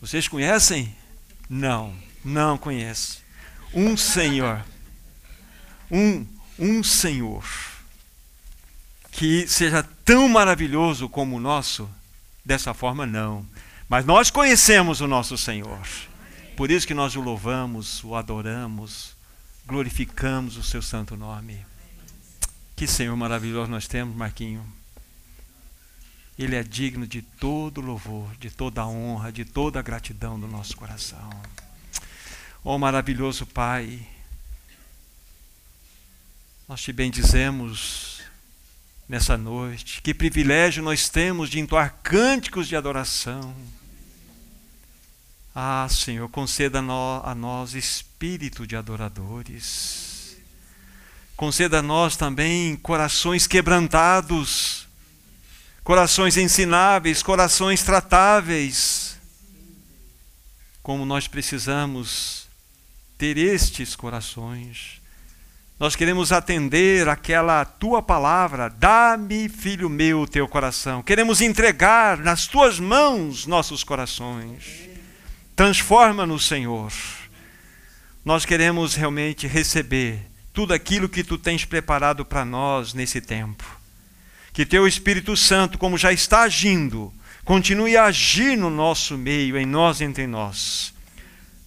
Vocês conhecem? Não, não conhecem. Um Senhor. Um, um Senhor que seja tão maravilhoso como o nosso, dessa forma não. Mas nós conhecemos o nosso Senhor. Por isso que nós o louvamos, o adoramos, glorificamos o seu santo nome. Que Senhor maravilhoso nós temos, Marquinho. Ele é digno de todo louvor, de toda honra, de toda gratidão do nosso coração. Oh maravilhoso Pai, nós te bendizemos nessa noite. Que privilégio nós temos de entoar cânticos de adoração. Ah, Senhor, conceda a nós espírito de adoradores. Conceda a nós também corações quebrantados corações ensináveis, corações tratáveis. Como nós precisamos ter estes corações. Nós queremos atender aquela tua palavra, dá-me, filho meu, teu coração. Queremos entregar nas tuas mãos nossos corações. Transforma-nos, Senhor. Nós queremos realmente receber tudo aquilo que tu tens preparado para nós nesse tempo que teu Espírito Santo, como já está agindo, continue a agir no nosso meio, em nós, entre nós.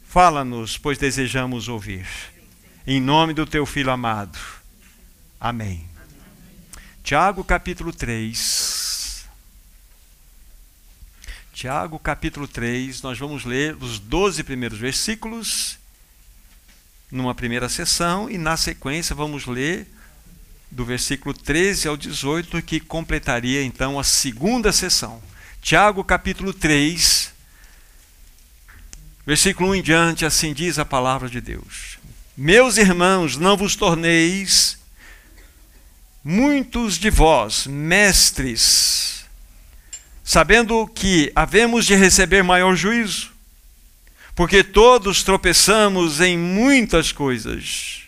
Fala-nos, pois desejamos ouvir. Em nome do teu filho amado. Amém. Tiago capítulo 3. Tiago capítulo 3, nós vamos ler os 12 primeiros versículos numa primeira sessão e na sequência vamos ler do versículo 13 ao 18, que completaria então a segunda sessão. Tiago capítulo 3, versículo 1 em diante, assim diz a palavra de Deus. Meus irmãos, não vos torneis muitos de vós mestres, sabendo que havemos de receber maior juízo, porque todos tropeçamos em muitas coisas.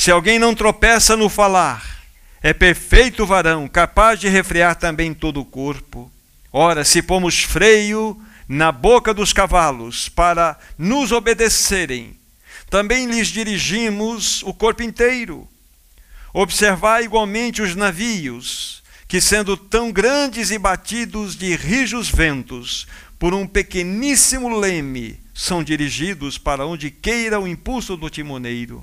Se alguém não tropeça no falar, é perfeito varão, capaz de refrear também todo o corpo. Ora, se pomos freio na boca dos cavalos para nos obedecerem, também lhes dirigimos o corpo inteiro. Observai igualmente os navios, que sendo tão grandes e batidos de rijos ventos, por um pequeníssimo leme, são dirigidos para onde queira o impulso do timoneiro.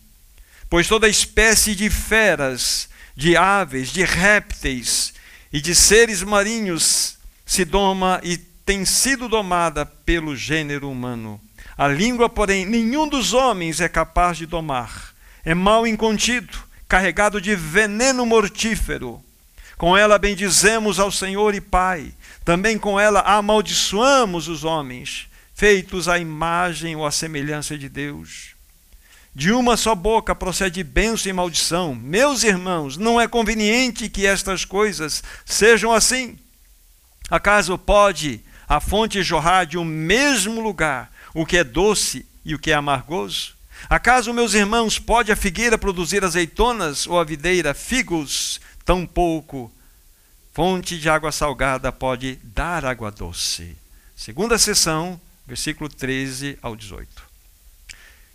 pois toda espécie de feras, de aves, de répteis e de seres marinhos se doma e tem sido domada pelo gênero humano. A língua, porém, nenhum dos homens é capaz de domar. É mal incontido, carregado de veneno mortífero. Com ela bendizemos ao Senhor e Pai. Também com ela amaldiçoamos os homens, feitos à imagem ou à semelhança de Deus. De uma só boca procede bênção e maldição. Meus irmãos, não é conveniente que estas coisas sejam assim. Acaso pode a fonte jorrar de um mesmo lugar o que é doce e o que é amargoso? Acaso, meus irmãos, pode a figueira produzir azeitonas ou a videira figos? Tampouco fonte de água salgada pode dar água doce. Segunda sessão, versículo 13 ao 18.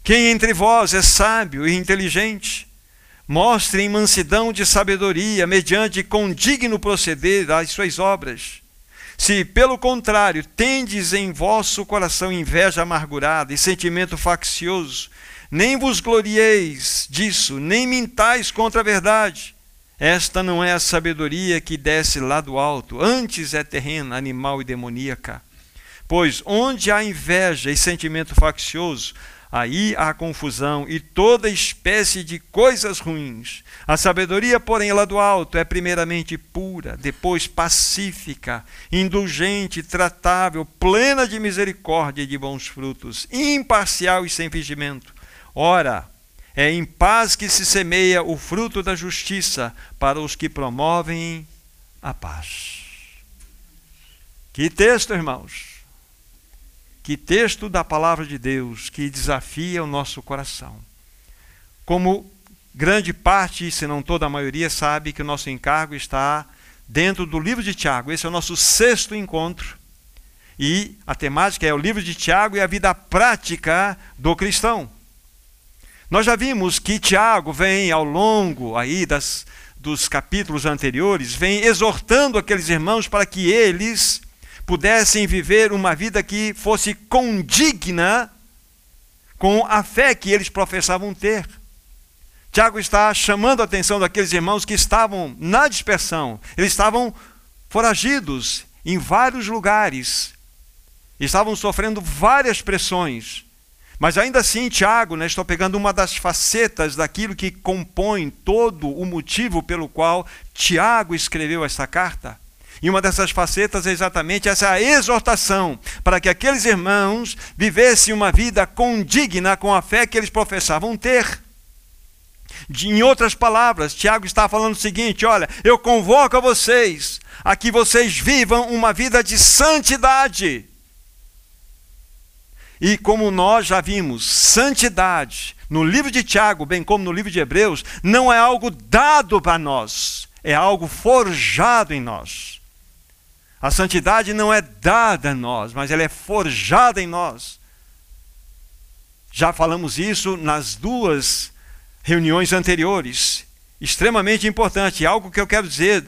Quem entre vós é sábio e inteligente? Mostre em mansidão de sabedoria, mediante condigno proceder às suas obras. Se, pelo contrário, tendes em vosso coração inveja amargurada e sentimento faccioso, nem vos glorieis disso, nem mintais contra a verdade. Esta não é a sabedoria que desce lá do alto, antes é terrena, animal e demoníaca. Pois onde há inveja e sentimento faccioso, Aí há confusão e toda espécie de coisas ruins. A sabedoria, porém, lá do alto é primeiramente pura, depois pacífica, indulgente, tratável, plena de misericórdia e de bons frutos, imparcial e sem fingimento. Ora, é em paz que se semeia o fruto da justiça para os que promovem a paz. Que texto, irmãos! Que texto da palavra de Deus que desafia o nosso coração. Como grande parte, se não toda a maioria, sabe que o nosso encargo está dentro do livro de Tiago. Esse é o nosso sexto encontro. E a temática é o livro de Tiago e a vida prática do cristão. Nós já vimos que Tiago vem ao longo aí das, dos capítulos anteriores, vem exortando aqueles irmãos para que eles pudessem viver uma vida que fosse condigna com a fé que eles professavam ter. Tiago está chamando a atenção daqueles irmãos que estavam na dispersão, eles estavam foragidos em vários lugares, estavam sofrendo várias pressões. Mas ainda assim, Tiago, né, estou pegando uma das facetas daquilo que compõe todo o motivo pelo qual Tiago escreveu esta carta. E uma dessas facetas é exatamente essa exortação para que aqueles irmãos vivessem uma vida condigna com a fé que eles professavam ter. Em outras palavras, Tiago está falando o seguinte: olha, eu convoco a vocês a que vocês vivam uma vida de santidade. E como nós já vimos, santidade no livro de Tiago, bem como no livro de Hebreus, não é algo dado para nós, é algo forjado em nós. A santidade não é dada a nós, mas ela é forjada em nós. Já falamos isso nas duas reuniões anteriores. Extremamente importante, algo que eu quero dizer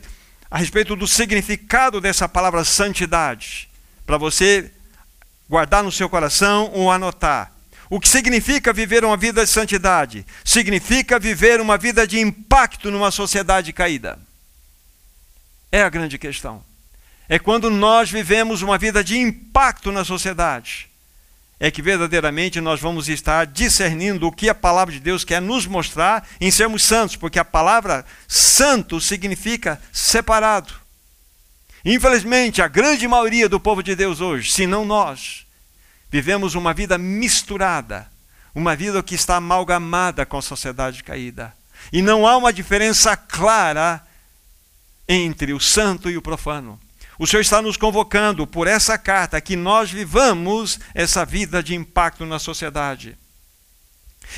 a respeito do significado dessa palavra santidade, para você guardar no seu coração ou anotar. O que significa viver uma vida de santidade? Significa viver uma vida de impacto numa sociedade caída. É a grande questão é quando nós vivemos uma vida de impacto na sociedade. É que verdadeiramente nós vamos estar discernindo o que a palavra de Deus quer nos mostrar em sermos santos, porque a palavra santo significa separado. Infelizmente, a grande maioria do povo de Deus hoje, se não nós, vivemos uma vida misturada, uma vida que está amalgamada com a sociedade caída. E não há uma diferença clara entre o santo e o profano. O Senhor está nos convocando por essa carta que nós vivamos essa vida de impacto na sociedade.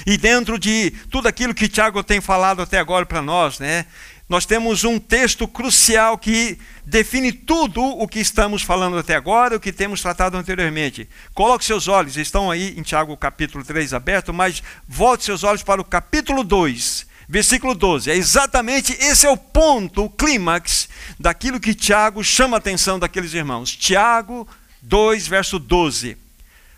E dentro de tudo aquilo que Tiago tem falado até agora para nós, né, nós temos um texto crucial que define tudo o que estamos falando até agora, o que temos tratado anteriormente. Coloque seus olhos, estão aí em Tiago capítulo 3 aberto, mas volte seus olhos para o capítulo 2, versículo 12. É exatamente esse é o ponto, o clímax daquilo que Tiago chama a atenção daqueles irmãos. Tiago 2, verso 12.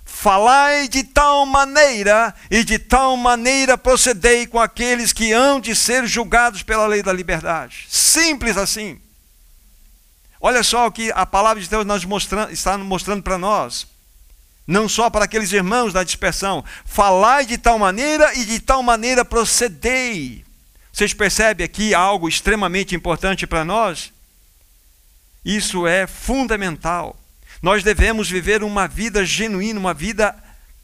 Falai de tal maneira e de tal maneira procedei com aqueles que hão de ser julgados pela lei da liberdade. Simples assim. Olha só o que a palavra de Deus está mostrando para nós. Não só para aqueles irmãos da dispersão. Falai de tal maneira e de tal maneira procedei. Vocês percebem aqui algo extremamente importante para nós? Isso é fundamental. Nós devemos viver uma vida genuína, uma vida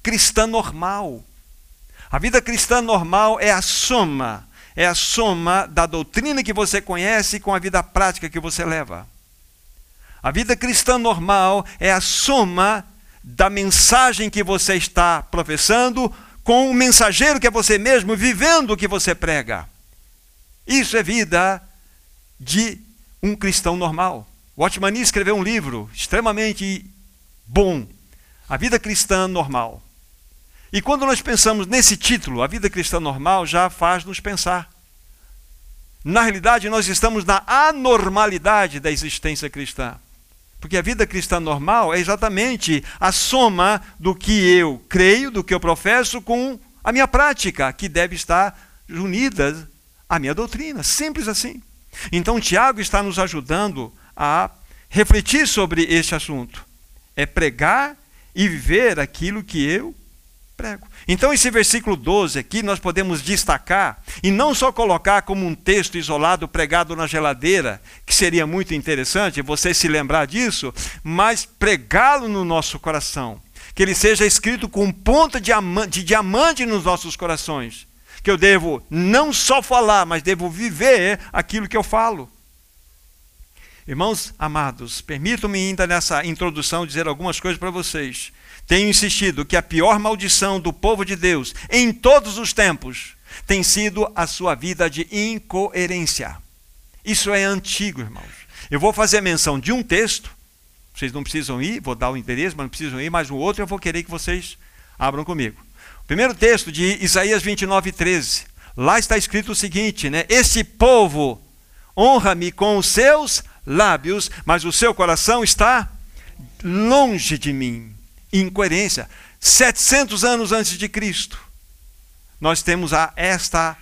cristã normal. A vida cristã normal é a soma, é a soma da doutrina que você conhece com a vida prática que você leva. A vida cristã normal é a soma da mensagem que você está professando com o mensageiro que é você mesmo, vivendo o que você prega. Isso é vida de um cristão normal. Watchman escreveu um livro extremamente bom, A Vida Cristã Normal. E quando nós pensamos nesse título, A Vida Cristã Normal, já faz nos pensar. Na realidade, nós estamos na anormalidade da existência cristã. Porque a vida cristã normal é exatamente a soma do que eu creio, do que eu professo, com a minha prática, que deve estar unida à minha doutrina. Simples assim. Então, Tiago está nos ajudando a refletir sobre este assunto. É pregar e viver aquilo que eu prego. Então, esse versículo 12 aqui nós podemos destacar e não só colocar como um texto isolado pregado na geladeira, que seria muito interessante você se lembrar disso, mas pregá-lo no nosso coração. Que ele seja escrito com ponta de diamante nos nossos corações. Que eu devo não só falar, mas devo viver aquilo que eu falo. Irmãos amados, permitam-me ainda nessa introdução dizer algumas coisas para vocês tenho insistido que a pior maldição do povo de Deus em todos os tempos tem sido a sua vida de incoerência. Isso é antigo, irmãos. Eu vou fazer menção de um texto, vocês não precisam ir, vou dar o interesse, mas não precisam ir, mas o outro eu vou querer que vocês abram comigo. O primeiro texto de Isaías 29, 13. Lá está escrito o seguinte, né? Este povo honra-me com os seus lábios, mas o seu coração está longe de mim incoerência. 700 anos antes de Cristo, nós temos a, esta,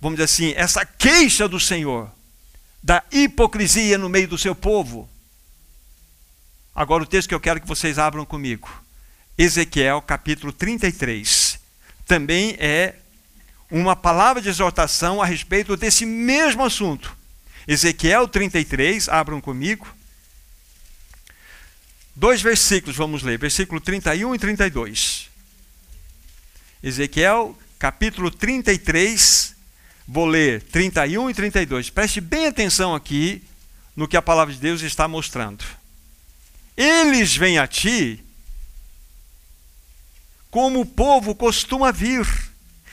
vamos dizer assim, essa queixa do Senhor, da hipocrisia no meio do seu povo. Agora, o texto que eu quero que vocês abram comigo, Ezequiel capítulo 33, também é uma palavra de exortação a respeito desse mesmo assunto. Ezequiel 33, abram comigo. Dois versículos vamos ler, versículo 31 e 32. Ezequiel, capítulo 33, vou ler 31 e 32. Preste bem atenção aqui no que a palavra de Deus está mostrando. Eles vêm a ti como o povo costuma vir,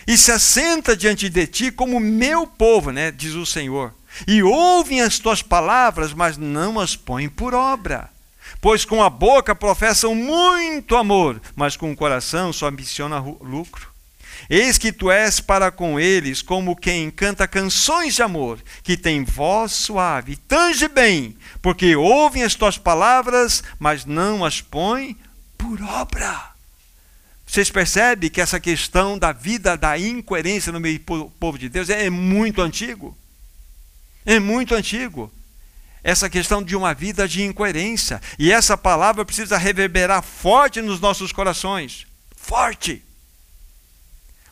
e se assenta diante de ti como meu povo, né, diz o Senhor. E ouvem as tuas palavras, mas não as põem por obra pois com a boca professam muito amor, mas com o coração só ambiciona lucro. Eis que tu és para com eles como quem canta canções de amor, que tem voz suave, tange bem, porque ouvem as tuas palavras, mas não as põem por obra. Vocês percebem que essa questão da vida da incoerência no meio do povo de Deus é muito antigo? É muito antigo essa questão de uma vida de incoerência. E essa palavra precisa reverberar forte nos nossos corações. Forte!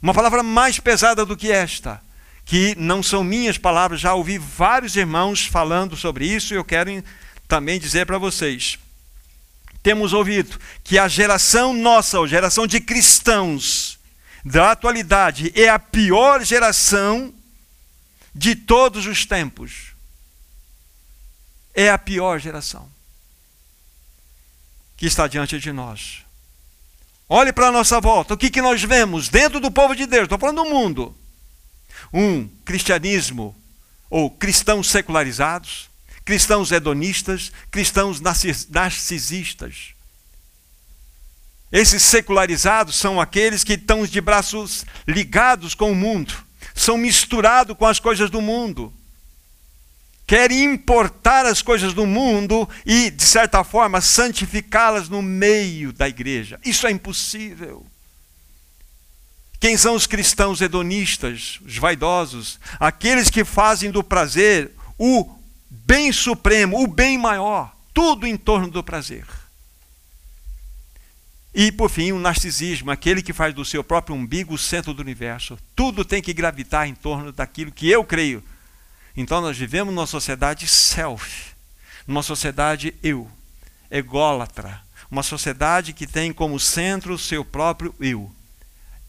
Uma palavra mais pesada do que esta, que não são minhas palavras, já ouvi vários irmãos falando sobre isso e eu quero também dizer para vocês. Temos ouvido que a geração nossa, a geração de cristãos da atualidade, é a pior geração de todos os tempos é a pior geração que está diante de nós. Olhe para a nossa volta, o que, que nós vemos dentro do povo de Deus? Estou falando do mundo. Um cristianismo ou cristãos secularizados, cristãos hedonistas, cristãos narcisistas. Esses secularizados são aqueles que estão de braços ligados com o mundo, são misturados com as coisas do mundo quer importar as coisas do mundo e, de certa forma, santificá-las no meio da igreja. Isso é impossível. Quem são os cristãos hedonistas, os vaidosos? Aqueles que fazem do prazer o bem supremo, o bem maior, tudo em torno do prazer. E, por fim, o narcisismo, aquele que faz do seu próprio umbigo o centro do universo. Tudo tem que gravitar em torno daquilo que eu creio então nós vivemos numa sociedade self, numa sociedade eu, ególatra, uma sociedade que tem como centro o seu próprio eu.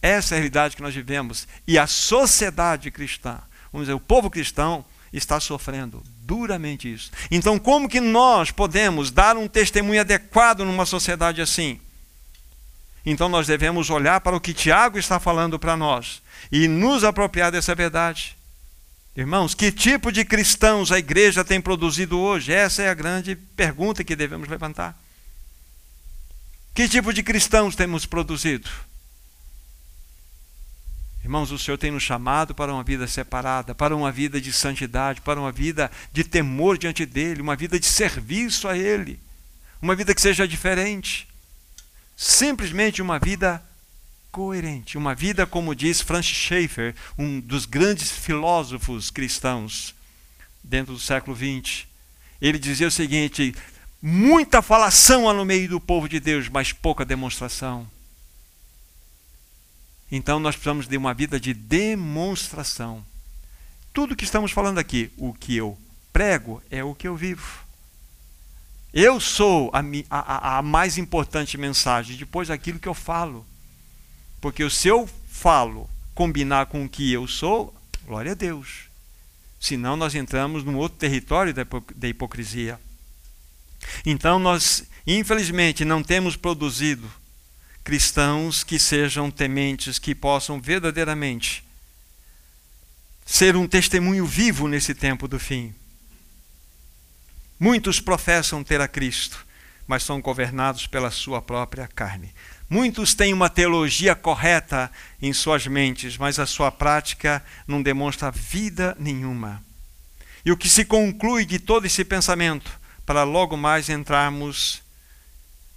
Essa é a realidade que nós vivemos. E a sociedade cristã, vamos dizer, o povo cristão está sofrendo duramente isso. Então, como que nós podemos dar um testemunho adequado numa sociedade assim? Então, nós devemos olhar para o que Tiago está falando para nós e nos apropriar dessa verdade. Irmãos, que tipo de cristãos a igreja tem produzido hoje? Essa é a grande pergunta que devemos levantar. Que tipo de cristãos temos produzido? Irmãos, o Senhor tem nos chamado para uma vida separada, para uma vida de santidade, para uma vida de temor diante dEle, uma vida de serviço a Ele, uma vida que seja diferente. Simplesmente uma vida coerente. Uma vida, como diz Francis Schaeffer, um dos grandes filósofos cristãos dentro do século XX. Ele dizia o seguinte: muita falação há no meio do povo de Deus, mas pouca demonstração. Então nós precisamos de uma vida de demonstração. Tudo que estamos falando aqui, o que eu prego é o que eu vivo. Eu sou a, a, a mais importante mensagem, depois daquilo que eu falo. Porque se eu falo combinar com o que eu sou, glória a Deus. Senão nós entramos num outro território da hipocrisia. Então nós, infelizmente, não temos produzido cristãos que sejam tementes, que possam verdadeiramente ser um testemunho vivo nesse tempo do fim. Muitos professam ter a Cristo, mas são governados pela sua própria carne. Muitos têm uma teologia correta em suas mentes, mas a sua prática não demonstra vida nenhuma. E o que se conclui de todo esse pensamento, para logo mais entrarmos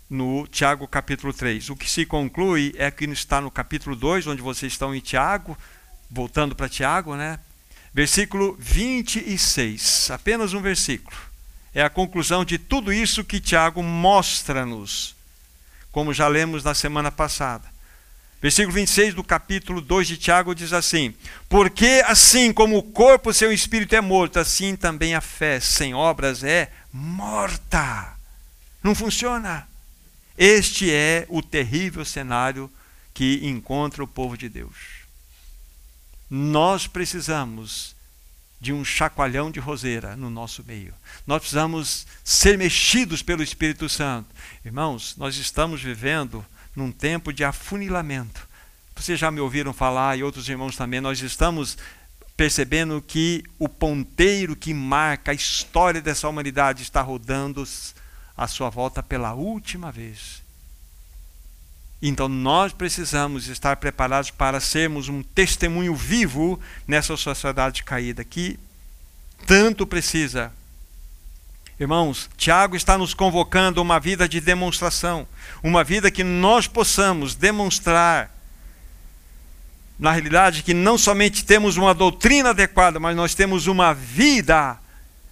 no Tiago capítulo 3. O que se conclui é que está no capítulo 2, onde vocês estão em Tiago, voltando para Tiago, né? Versículo 26, apenas um versículo. É a conclusão de tudo isso que Tiago mostra-nos, como já lemos na semana passada. Versículo 26 do capítulo 2 de Tiago diz assim: Porque assim como o corpo sem o espírito é morto, assim também a fé sem obras é morta. Não funciona. Este é o terrível cenário que encontra o povo de Deus. Nós precisamos de um chacoalhão de roseira no nosso meio. Nós precisamos ser mexidos pelo Espírito Santo. Irmãos, nós estamos vivendo num tempo de afunilamento. Vocês já me ouviram falar, e outros irmãos também, nós estamos percebendo que o ponteiro que marca a história dessa humanidade está rodando à sua volta pela última vez. Então nós precisamos estar preparados para sermos um testemunho vivo nessa sociedade caída que tanto precisa. Irmãos, Tiago está nos convocando a uma vida de demonstração, uma vida que nós possamos demonstrar, na realidade, que não somente temos uma doutrina adequada, mas nós temos uma vida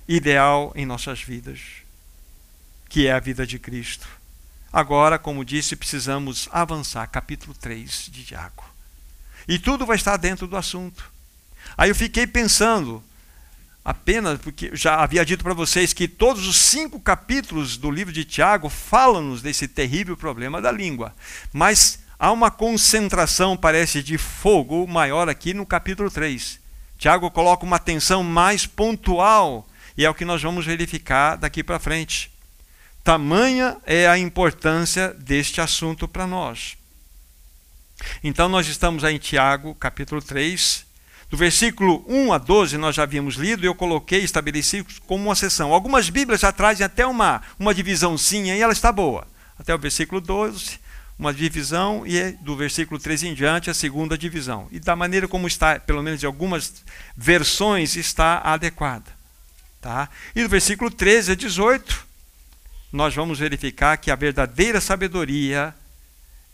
ideal em nossas vidas, que é a vida de Cristo. Agora, como disse, precisamos avançar, capítulo 3 de Tiago. E tudo vai estar dentro do assunto. Aí eu fiquei pensando, apenas porque já havia dito para vocês que todos os cinco capítulos do livro de Tiago falam-nos desse terrível problema da língua. Mas há uma concentração, parece, de fogo maior aqui no capítulo 3. Tiago coloca uma atenção mais pontual, e é o que nós vamos verificar daqui para frente. Tamanha é a importância deste assunto para nós. Então, nós estamos aí em Tiago, capítulo 3. Do versículo 1 a 12, nós já havíamos lido, e eu coloquei, estabeleci como uma sessão. Algumas Bíblias já trazem até uma, uma divisãozinha, e ela está boa. Até o versículo 12, uma divisão, e do versículo 13 em diante, a segunda divisão. E da maneira como está, pelo menos em algumas versões, está adequada. Tá? E do versículo 13 a 18, nós vamos verificar que a verdadeira sabedoria,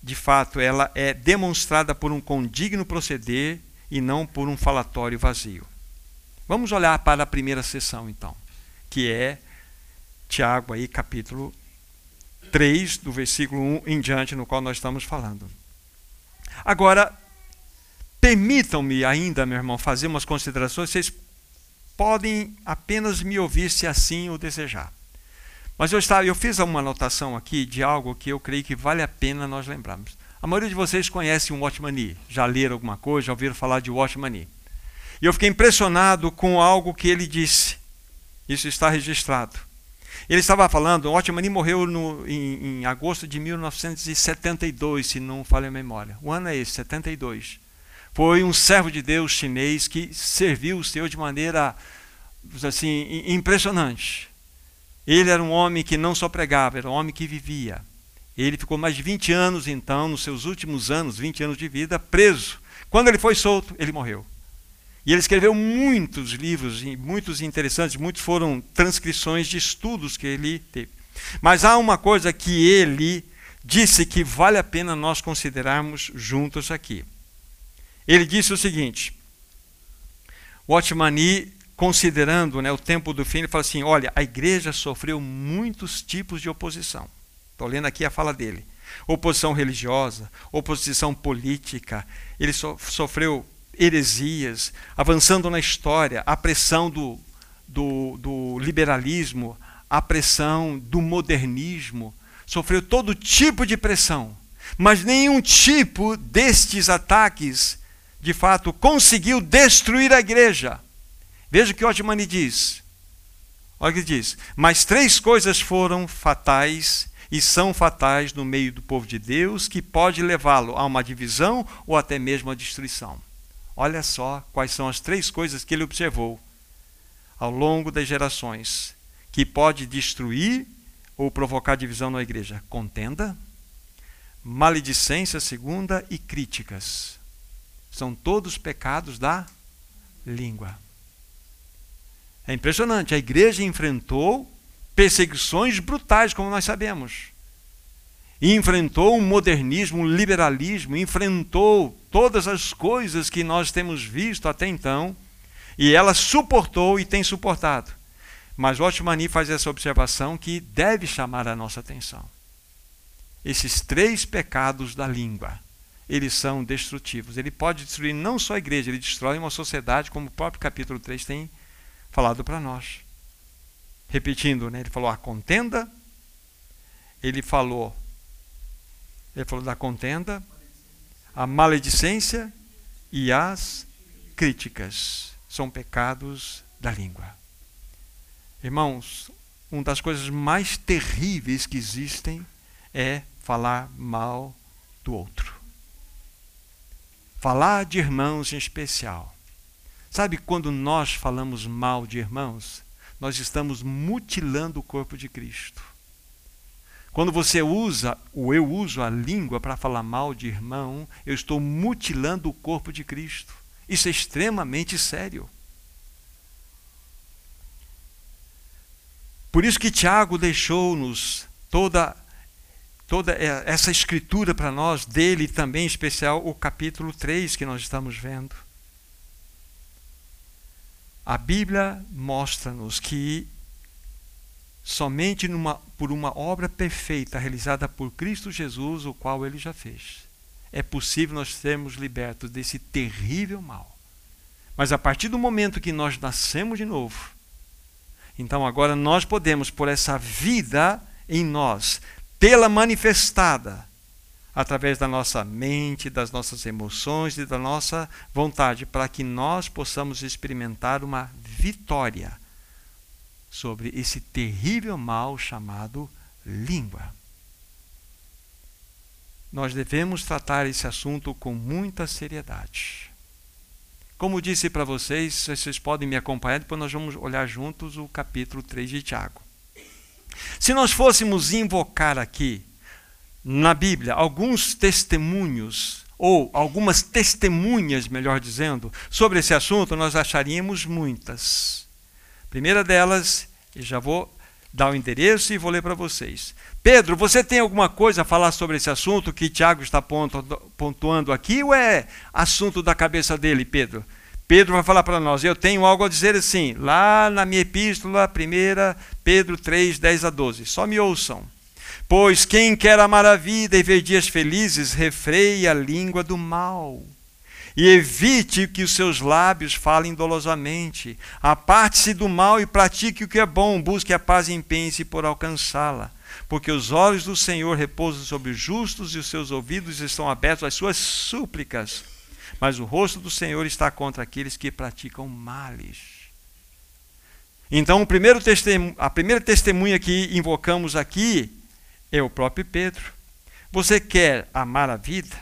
de fato, ela é demonstrada por um condigno proceder e não por um falatório vazio. Vamos olhar para a primeira sessão, então, que é Tiago, aí, capítulo 3, do versículo 1 em diante, no qual nós estamos falando. Agora, permitam-me ainda, meu irmão, fazer umas considerações. Vocês podem apenas me ouvir se assim o desejar. Mas eu, estava, eu fiz uma anotação aqui de algo que eu creio que vale a pena nós lembrarmos. A maioria de vocês conhece o Watchman Nee, já leram alguma coisa, já ouviram falar de Watchman Nee. E eu fiquei impressionado com algo que ele disse. Isso está registrado. Ele estava falando, o Watchman Nee morreu no, em, em, agosto de 1972, se não falha a memória. O ano é esse, 72. Foi um servo de Deus chinês que serviu o Senhor de maneira assim impressionante. Ele era um homem que não só pregava, era um homem que vivia. Ele ficou mais de 20 anos, então, nos seus últimos anos, 20 anos de vida, preso. Quando ele foi solto, ele morreu. E ele escreveu muitos livros, muitos interessantes, muitos foram transcrições de estudos que ele teve. Mas há uma coisa que ele disse que vale a pena nós considerarmos juntos aqui. Ele disse o seguinte: Watchmani considerando né, o tempo do fim, ele fala assim: olha, a igreja sofreu muitos tipos de oposição. Estou lendo aqui a fala dele. oposição religiosa, oposição política. Ele so, sofreu heresias, avançando na história, a pressão do, do, do liberalismo, a pressão do modernismo. Sofreu todo tipo de pressão, mas nenhum tipo destes ataques, de fato, conseguiu destruir a igreja. Veja o que Otmani diz. Olha o que diz. Mas três coisas foram fatais e são fatais no meio do povo de Deus, que pode levá-lo a uma divisão ou até mesmo a destruição. Olha só quais são as três coisas que ele observou ao longo das gerações que pode destruir ou provocar divisão na igreja: contenda, maledicência segunda e críticas. São todos pecados da língua. É impressionante, a igreja enfrentou perseguições brutais, como nós sabemos. E enfrentou um modernismo, um liberalismo, enfrentou todas as coisas que nós temos visto até então, e ela suportou e tem suportado. Mas o Otmani faz essa observação que deve chamar a nossa atenção. Esses três pecados da língua, eles são destrutivos. Ele pode destruir não só a igreja, ele destrói uma sociedade, como o próprio capítulo 3 tem falado para nós. Repetindo, né? ele falou a contenda, ele falou, ele falou da contenda, a maledicência e as críticas. São pecados da língua. Irmãos, uma das coisas mais terríveis que existem é falar mal do outro. Falar de irmãos em especial. Sabe quando nós falamos mal de irmãos, nós estamos mutilando o corpo de Cristo. Quando você usa, ou eu uso a língua para falar mal de irmão, eu estou mutilando o corpo de Cristo. Isso é extremamente sério. Por isso que Tiago deixou-nos toda toda essa escritura para nós, dele também em especial o capítulo 3 que nós estamos vendo. A Bíblia mostra-nos que somente numa, por uma obra perfeita realizada por Cristo Jesus, o qual ele já fez, é possível nós sermos libertos desse terrível mal. Mas a partir do momento que nós nascemos de novo, então agora nós podemos, por essa vida em nós, tê-la manifestada através da nossa mente, das nossas emoções e da nossa vontade, para que nós possamos experimentar uma vitória sobre esse terrível mal chamado língua. Nós devemos tratar esse assunto com muita seriedade. Como disse para vocês, vocês podem me acompanhar, depois nós vamos olhar juntos o capítulo 3 de Tiago. Se nós fôssemos invocar aqui na Bíblia alguns testemunhos, ou algumas testemunhas, melhor dizendo, sobre esse assunto, nós acharíamos muitas. A primeira delas, e já vou dar o endereço e vou ler para vocês. Pedro, você tem alguma coisa a falar sobre esse assunto que Tiago está pontuando aqui, ou é assunto da cabeça dele, Pedro? Pedro vai falar para nós, eu tenho algo a dizer assim, lá na minha epístola, 1 Pedro 3, 10 a 12. Só me ouçam. Pois quem quer amar a vida e ver dias felizes, refreie a língua do mal. E evite que os seus lábios falem dolosamente. Aparte-se do mal e pratique o que é bom. Busque a paz e empenhe-se por alcançá-la. Porque os olhos do Senhor repousam sobre os justos e os seus ouvidos estão abertos às suas súplicas. Mas o rosto do Senhor está contra aqueles que praticam males. Então, a primeira testemunha que invocamos aqui é o próprio Pedro. Você quer amar a vida?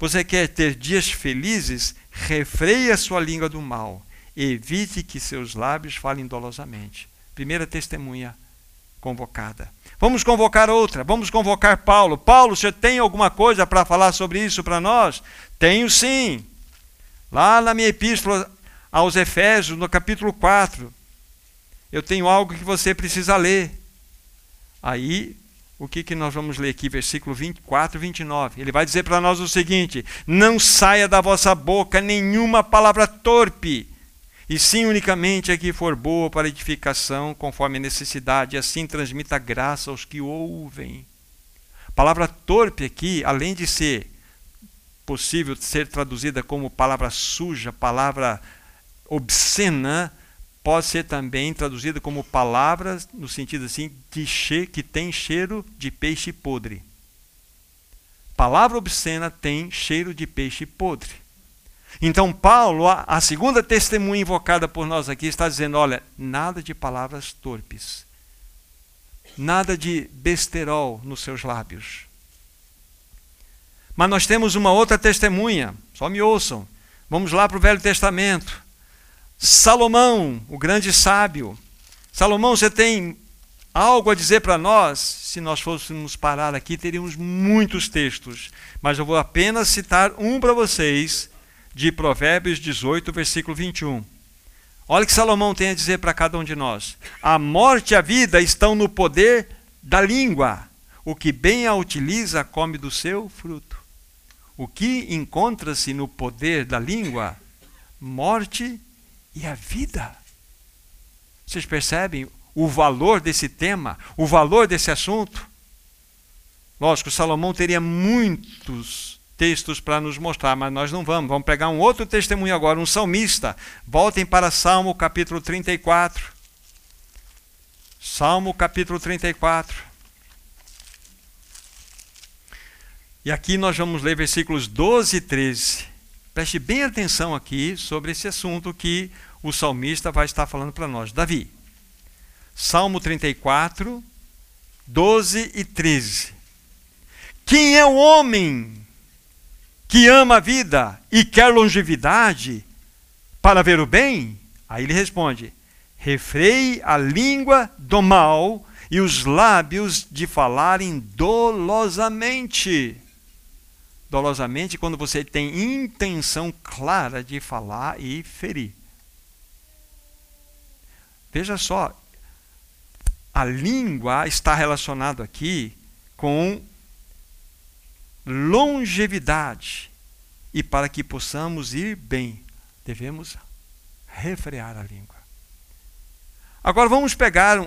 Você quer ter dias felizes? Refreie a sua língua do mal. Evite que seus lábios falem dolosamente. Primeira testemunha convocada. Vamos convocar outra. Vamos convocar Paulo. Paulo, você tem alguma coisa para falar sobre isso para nós? Tenho sim. Lá na minha epístola aos Efésios, no capítulo 4, eu tenho algo que você precisa ler. Aí o que, que nós vamos ler aqui, versículo 24 e 29. Ele vai dizer para nós o seguinte: Não saia da vossa boca nenhuma palavra torpe, e sim unicamente a que for boa para edificação, conforme a necessidade, e assim transmita graça aos que ouvem. palavra torpe aqui, além de ser possível ser traduzida como palavra suja, palavra obscena, pode ser também traduzida como palavras no sentido assim de che, que tem cheiro de peixe podre. Palavra obscena tem cheiro de peixe podre. Então, Paulo, a, segunda testemunha invocada por nós aqui, está dizendo: olha, nada de palavras torpes, nada de besterol nos seus lábios. Mas nós temos uma outra testemunha, só me ouçam. Vamos lá para o Velho Testamento. Salomão, o grande sábio. Salomão, você tem algo a dizer para nós? Se nós fôssemos parar aqui, teríamos muitos textos, mas eu vou apenas citar um para vocês, de Provérbios 18, versículo 21. Olha o que Salomão tem a dizer para cada um de nós: A morte e a vida estão no poder da língua. O que bem a utiliza, come do seu fruto. O que encontra-se no poder da língua? Morte e a vida. Vocês percebem o valor desse tema, o valor desse assunto? Lógico, Salomão teria muitos textos para nos mostrar, mas nós não vamos. Vamos pegar um outro testemunho agora, um salmista. Voltem para Salmo capítulo 34. Salmo capítulo 34. E aqui nós vamos ler versículos 12 e 13. Preste bem atenção aqui sobre esse assunto que o salmista vai estar falando para nós. Davi, Salmo 34, 12 e 13. Quem é o homem que ama a vida e quer longevidade para ver o bem? Aí ele responde: refreie a língua do mal e os lábios de falarem dolosamente. Dolosamente, quando você tem intenção clara de falar e ferir. Veja só, a língua está relacionada aqui com longevidade. E para que possamos ir bem, devemos refrear a língua. Agora vamos pegar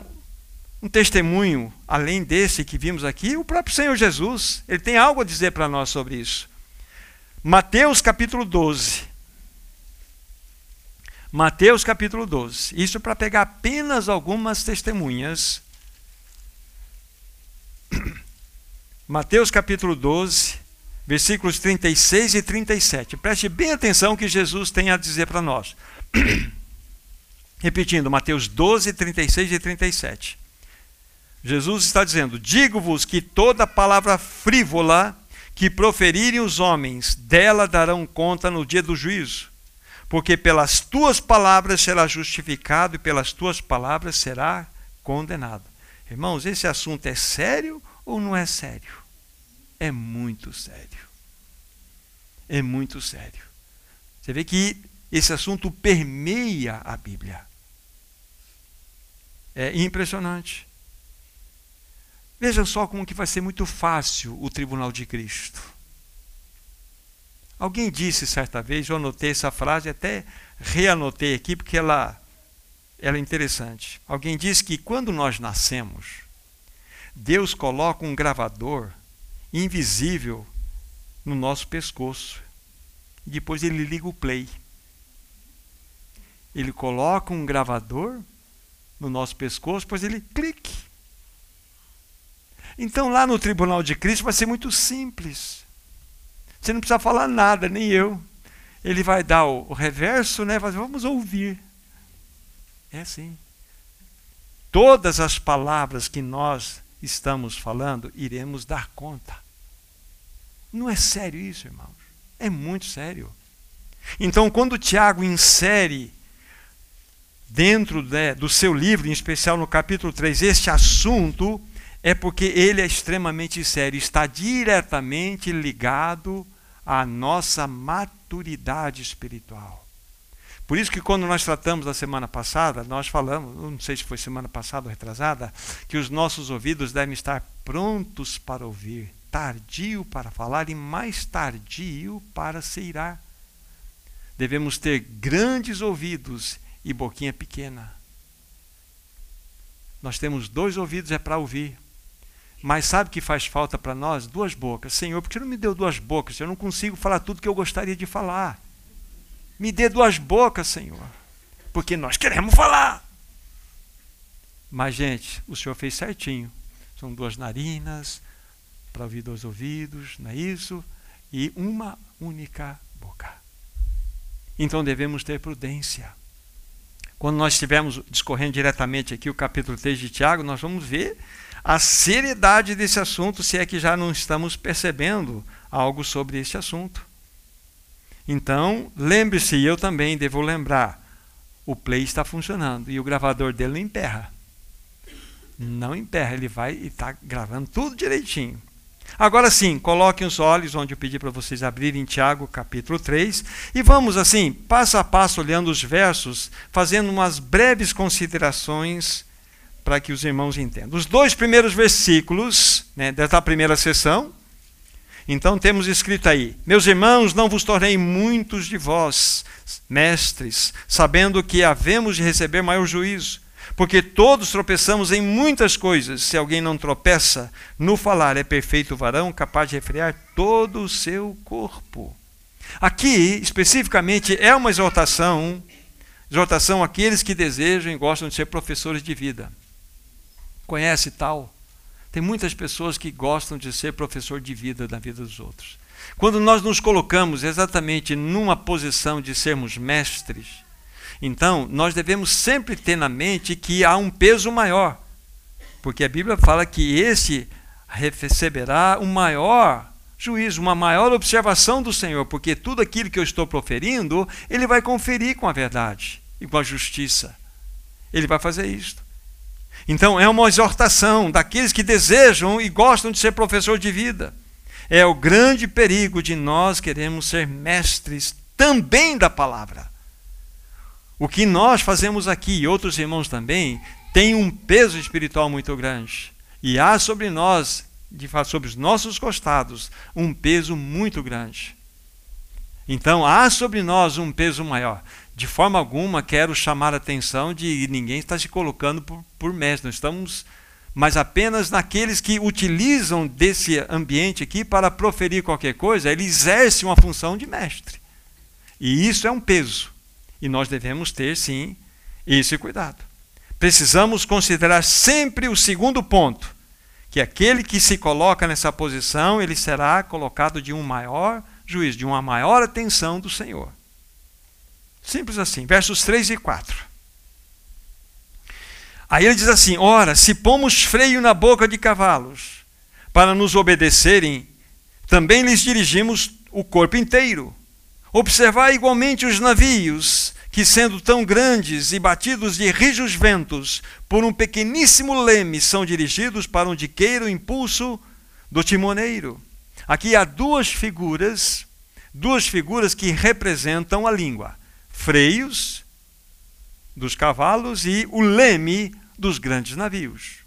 um, testemunho, além desse que vimos aqui, o próprio Senhor Jesus. Ele tem algo a dizer para nós sobre isso. Mateus capítulo 12. Mateus capítulo 12. Isso para pegar apenas algumas testemunhas. Mateus capítulo 12, versículos 36 e 37. Preste bem atenção que Jesus tem a dizer para nós. Repetindo, Mateus 12, 36 e 37. Jesus está dizendo: Digo-vos que toda palavra frívola que proferirem os homens, dela darão conta no dia do juízo porque pelas tuas palavras será justificado e pelas tuas palavras será condenado. Irmãos, esse assunto é sério ou não é sério? É muito sério. É muito sério. Você vê que esse assunto permeia a Bíblia. É impressionante. Veja só como que vai ser muito fácil o tribunal de Cristo. Alguém disse certa vez, eu anotei essa frase, até reanotei aqui porque ela, ela é interessante. Alguém disse que quando nós nascemos, Deus coloca um gravador invisível no nosso pescoço. E depois ele liga o play. Ele coloca um gravador no nosso pescoço, depois ele clique. Então lá no tribunal de Cristo vai ser muito simples. Você não precisa falar nada, nem eu. Ele vai dar o, o reverso, né? Vamos ouvir. É assim. Todas as palavras que nós estamos falando, iremos dar conta. Não é sério isso, irmãos? É muito sério. Então, quando Tiago insere dentro né, do seu livro, em especial no capítulo 3, este assunto, é porque ele é extremamente sério, está diretamente ligado à nossa maturidade espiritual. Por isso que quando nós tratamos da semana passada, nós falamos, não sei se foi semana passada ou retrasada, que os nossos ouvidos devem estar prontos para ouvir, tardio para falar e mais tardio para se irar. Devemos ter grandes ouvidos e boquinha pequena. Nós temos dois ouvidos é para ouvir, Mas sabe que faz falta para nós? Duas bocas. Senhor, por que não me deu duas bocas? Eu não consigo falar tudo que eu gostaria de falar. Me dê duas bocas, Senhor. Porque nós queremos falar. Mas, gente, o Senhor fez certinho. São duas narinas, para ouvir dois ouvidos, não é isso? E uma única boca. Então devemos ter prudência. Quando nós estivermos discorrendo diretamente aqui o capítulo 3 de Tiago, nós vamos ver a seriedade desse assunto, se é que já não estamos percebendo algo sobre esse assunto. Então, lembre-se, eu também devo lembrar, o play está funcionando e o gravador dele não emperra. Não emperra, ele vai e está gravando tudo direitinho. Agora sim, coloquem os olhos onde eu pedi para vocês abrirem Tiago capítulo 3 e vamos assim, passo a passo, olhando os versos, fazendo umas breves considerações para que os irmãos entendam. Os dois primeiros versículos né, primeira sessão, então temos escrito aí: Meus irmãos, não vos tornei muitos de vós, mestres, sabendo que havemos de receber maior juízo. Porque todos tropeçamos em muitas coisas. Se alguém não tropeça no falar, é perfeito varão, capaz de refrear todo o seu corpo. Aqui, especificamente, é uma exortação, exortação àqueles que desejam e gostam de ser professores de vida. Conhece tal? Tem muitas pessoas que gostam de ser professor de vida na vida dos outros. Quando nós nos colocamos exatamente numa posição de sermos mestres, então, nós devemos sempre ter na mente que há um peso maior, porque a Bíblia fala que esse receberá um maior juízo, uma maior observação do Senhor, porque tudo aquilo que eu estou proferindo, ele vai conferir com a verdade e com a justiça. Ele vai fazer isto. Então, é uma exortação daqueles que desejam e gostam de ser professor de vida. É o grande perigo de nós queremos ser mestres também da palavra. O que nós fazemos aqui, e outros irmãos também, tem um peso espiritual muito grande. E há sobre nós, de sobre os nossos costados, um peso muito grande. Então, há sobre nós um peso maior. De forma alguma quero chamar a atenção de ninguém está se colocando por, por mestre. Nós estamos, mas apenas naqueles que utilizam desse ambiente aqui para proferir qualquer coisa, ele exerce uma função de mestre. E isso é um peso. E nós devemos ter, sim, esse cuidado. Precisamos considerar sempre o segundo ponto, que aquele que se coloca nessa posição, ele será colocado de um maior juízo, de uma maior atenção do Senhor. Simples assim, versos 3 e 4. Aí ele diz assim: Ora, se pomos freio na boca de cavalos para nos obedecerem, também lhes dirigimos o corpo inteiro. Observar igualmente os navios, que sendo tão grandes e batidos de rijos ventos por um pequeníssimo leme, são dirigidos para onde queira o impulso do timoneiro. Aqui há duas figuras, duas figuras que representam a língua: freios dos cavalos e o leme dos grandes navios.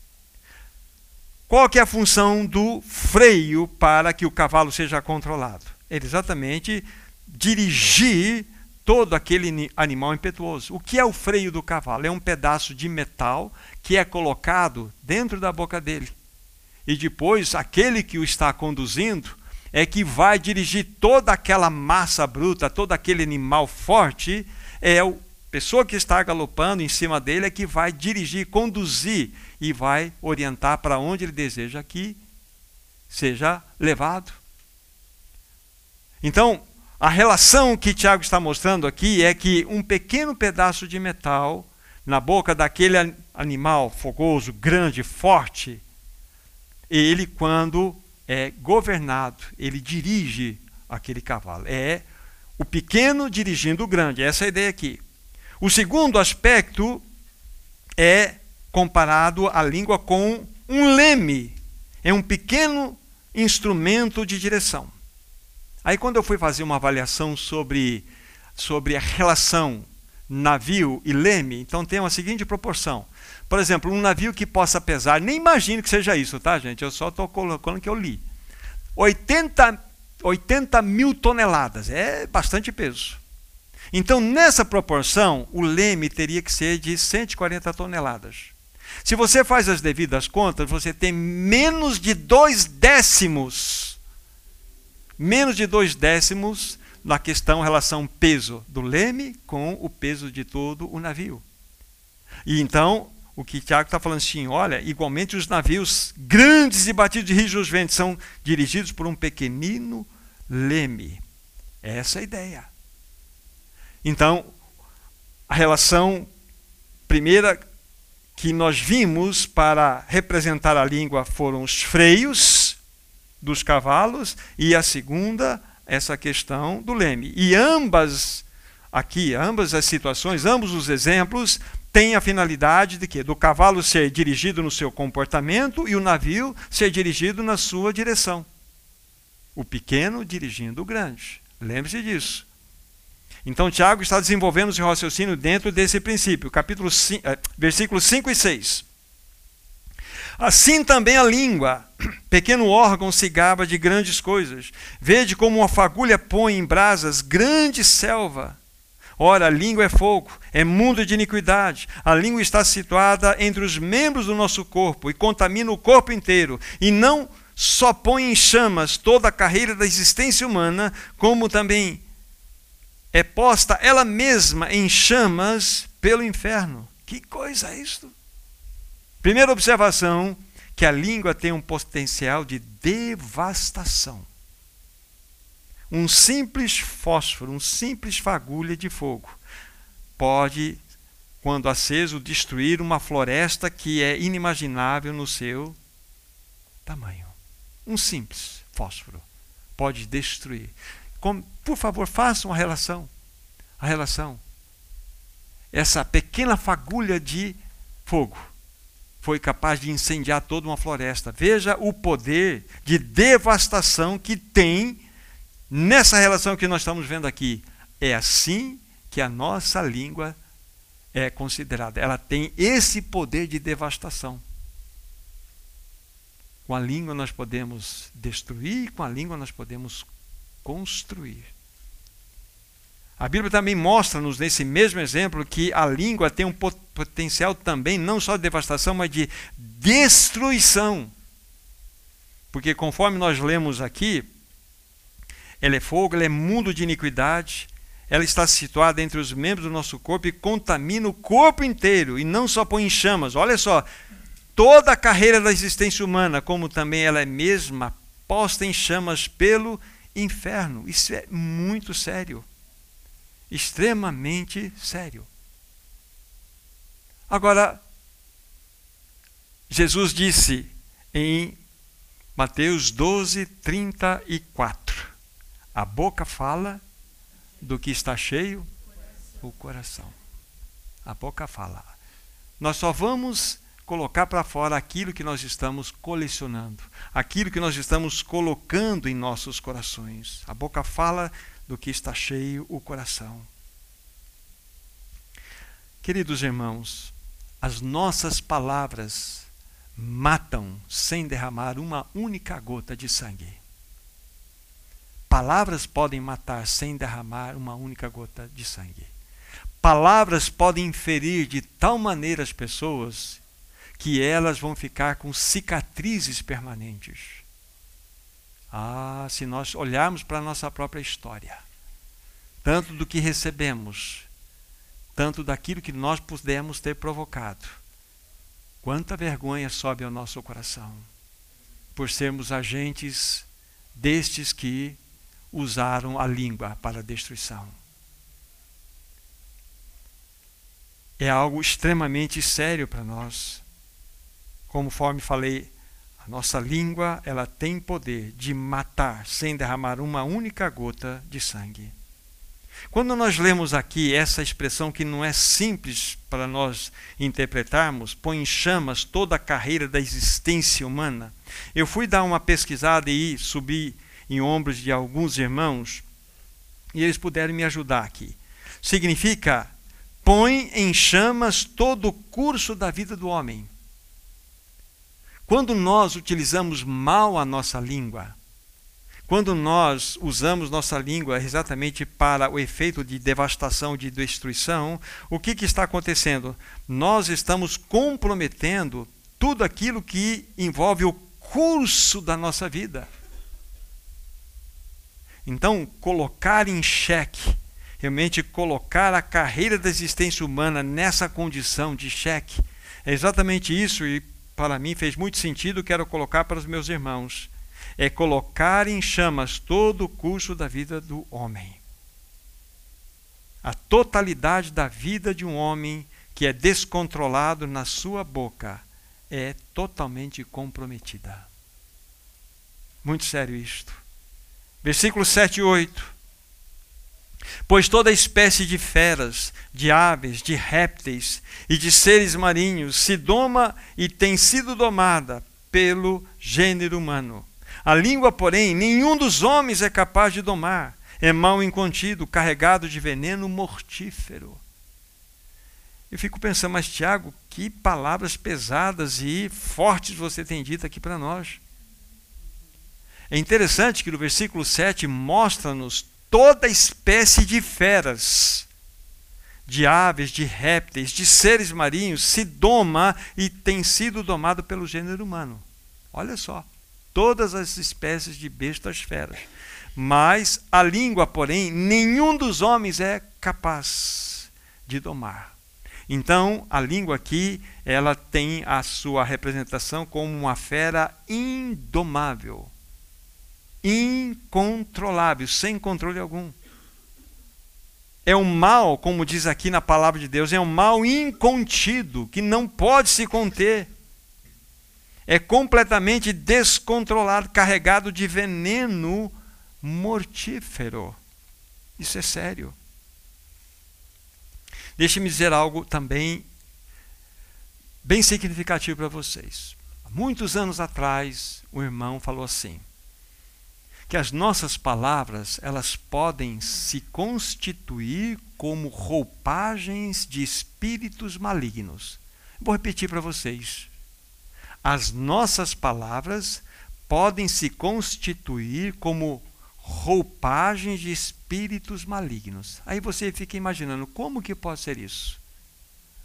Qual que é a função do freio para que o cavalo seja controlado? É exatamente dirigir todo aquele animal impetuoso. O que é o freio do cavalo? É um pedaço de metal que é colocado dentro da boca dele. E depois, aquele que o está conduzindo é que vai dirigir toda aquela massa bruta, todo aquele animal forte, é a pessoa que está galopando em cima dele é que vai dirigir, conduzir e vai orientar para onde ele deseja que seja levado. Então, a relação que Tiago está mostrando aqui é que um pequeno pedaço de metal na boca daquele animal fogoso, grande, forte, ele, quando é governado, ele dirige aquele cavalo. É o pequeno dirigindo o grande, essa é a ideia aqui. O segundo aspecto é comparado à língua com um leme, é um pequeno instrumento de direção. Aí quando eu fui fazer uma avaliação sobre, sobre a relação navio e leme, então tem uma seguinte proporção. Por exemplo, um navio que possa pesar, nem imagino que seja isso, tá, gente? Eu só estou colocando que eu li. 80, 80 mil toneladas, é bastante peso. Então, nessa proporção, o leme teria que ser de 140 toneladas. Se você faz as devidas contas, você tem menos de dois décimos. Menos de dois décimos na questão relação peso do leme com o peso de todo o navio. E então, o que Tiago está falando assim, olha, igualmente os navios grandes e batidos de rijos ventos são dirigidos por um pequenino leme. Essa é a ideia. Então, a relação primeira que nós vimos para representar a língua foram os freios dos cavalos e a segunda essa questão do leme. E ambas aqui, ambas as situações, ambos os exemplos têm a finalidade de quê? Do cavalo ser dirigido no seu comportamento e o navio ser dirigido na sua direção. O pequeno dirigindo o grande. Lembre-se disso. Então, Tiago está desenvolvendo esse raciocínio dentro desse princípio, capítulo 5, eh, versículos 5 e 6. Assim também a língua, pequeno órgão, se gaba de grandes coisas. Vede como uma fagulha põe em brasas grande selva. Ora, a língua é fogo, é mundo de iniquidade. A língua está situada entre os membros do nosso corpo e contamina o corpo inteiro. E não só põe em chamas toda a carreira da existência humana, como também é posta ela mesma em chamas pelo inferno. Que coisa é isto? Primeira observação, que a língua tem um potencial de devastação. Um simples fósforo, um simples fagulha de fogo pode, quando aceso, destruir uma floresta que é inimaginável no seu tamanho. Um simples fósforo pode destruir por favor, faça uma relação. A relação. Essa pequena fagulha de fogo foi capaz de incendiar toda uma floresta. Veja o poder de devastação que tem nessa relação que nós estamos vendo aqui. É assim que a nossa língua é considerada. Ela tem esse poder de devastação. Com a língua nós podemos destruir, com a língua nós podemos construir. A Bíblia também mostra-nos, nesse mesmo exemplo, que a língua tem um potencial também, não só de devastação, mas de destruição. Porque, conforme nós lemos aqui, ela é fogo, ela é mundo de iniquidade, ela está situada entre os membros do nosso corpo e contamina o corpo inteiro, e não só põe em chamas. Olha só, toda a carreira da existência humana, como também ela é mesma posta em chamas pelo inferno. Isso é muito sério. Extremamente sério. Agora, Jesus disse em Mateus 12, 34: A boca fala do que está cheio o coração. A boca fala. Nós só vamos colocar para fora aquilo que nós estamos colecionando, aquilo que nós estamos colocando em nossos corações. A boca fala do que está cheio o coração. Queridos irmãos, as nossas palavras matam sem derramar uma única gota de sangue. Palavras podem matar sem derramar uma única gota de sangue. Palavras podem ferir de tal maneira as pessoas que elas vão ficar com cicatrizes permanentes. Ah, se nós olharmos para a nossa própria história, tanto do que recebemos, tanto daquilo que nós pudemos ter provocado, quanta vergonha sobe ao nosso coração por sermos agentes destes que usaram a língua para a destruição. É algo extremamente sério para nós. Conforme falei, a nossa língua, ela tem poder de matar sem derramar uma única gota de sangue. Quando nós lemos aqui essa expressão que não é simples para nós interpretarmos, põe em chamas toda a carreira da existência humana. Eu fui dar uma pesquisada e subi em ombros de alguns irmãos e eles puderam me ajudar aqui. Significa põe em chamas todo o curso da vida do homem. Quando nós utilizamos mal a nossa língua, Quando nós usamos nossa língua exatamente para o efeito de devastação, de destruição, o que, que está acontecendo? Nós estamos comprometendo tudo aquilo que envolve o curso da nossa vida. Então, colocar em xeque, realmente colocar a carreira da existência humana nessa condição de xeque, é exatamente isso, e para mim fez muito sentido, quero colocar para os meus irmãos é colocar em chamas todo o curso da vida do homem. A totalidade da vida de um homem que é descontrolado na sua boca é totalmente comprometida. Muito sério isto. Versículo 7 e 8. Pois toda espécie de feras, de aves, de répteis e de seres marinhos se doma e tem sido domada pelo gênero humano a língua, porém, nenhum dos homens é capaz de domar. É mal incontido, carregado de veneno mortífero. Eu fico pensando, mas Tiago, que palavras pesadas e fortes você tem dito aqui para nós. É interessante que no versículo 7 mostra-nos toda espécie de feras, de aves, de répteis, de seres marinhos, se doma e tem sido domado pelo gênero humano. Olha só todas as espécies de bestas feras. Mas a língua, porém, nenhum dos homens é capaz de domar. Então, a língua aqui, ela tem a sua representação como uma fera indomável, incontrolável, sem controle algum. É um mal, como diz aqui na palavra de Deus, é um mal incontido, que não pode se conter é completamente descontrolado, carregado de veneno mortífero. Isso é sério. Deixe-me dizer algo também bem significativo para vocês. Muitos anos atrás, o irmão falou assim: que as nossas palavras, elas podem se constituir como roupagens de espíritos malignos. Vou repetir para vocês as nossas palavras podem se constituir como roupagens de espíritos malignos. Aí você fica imaginando como que pode ser isso?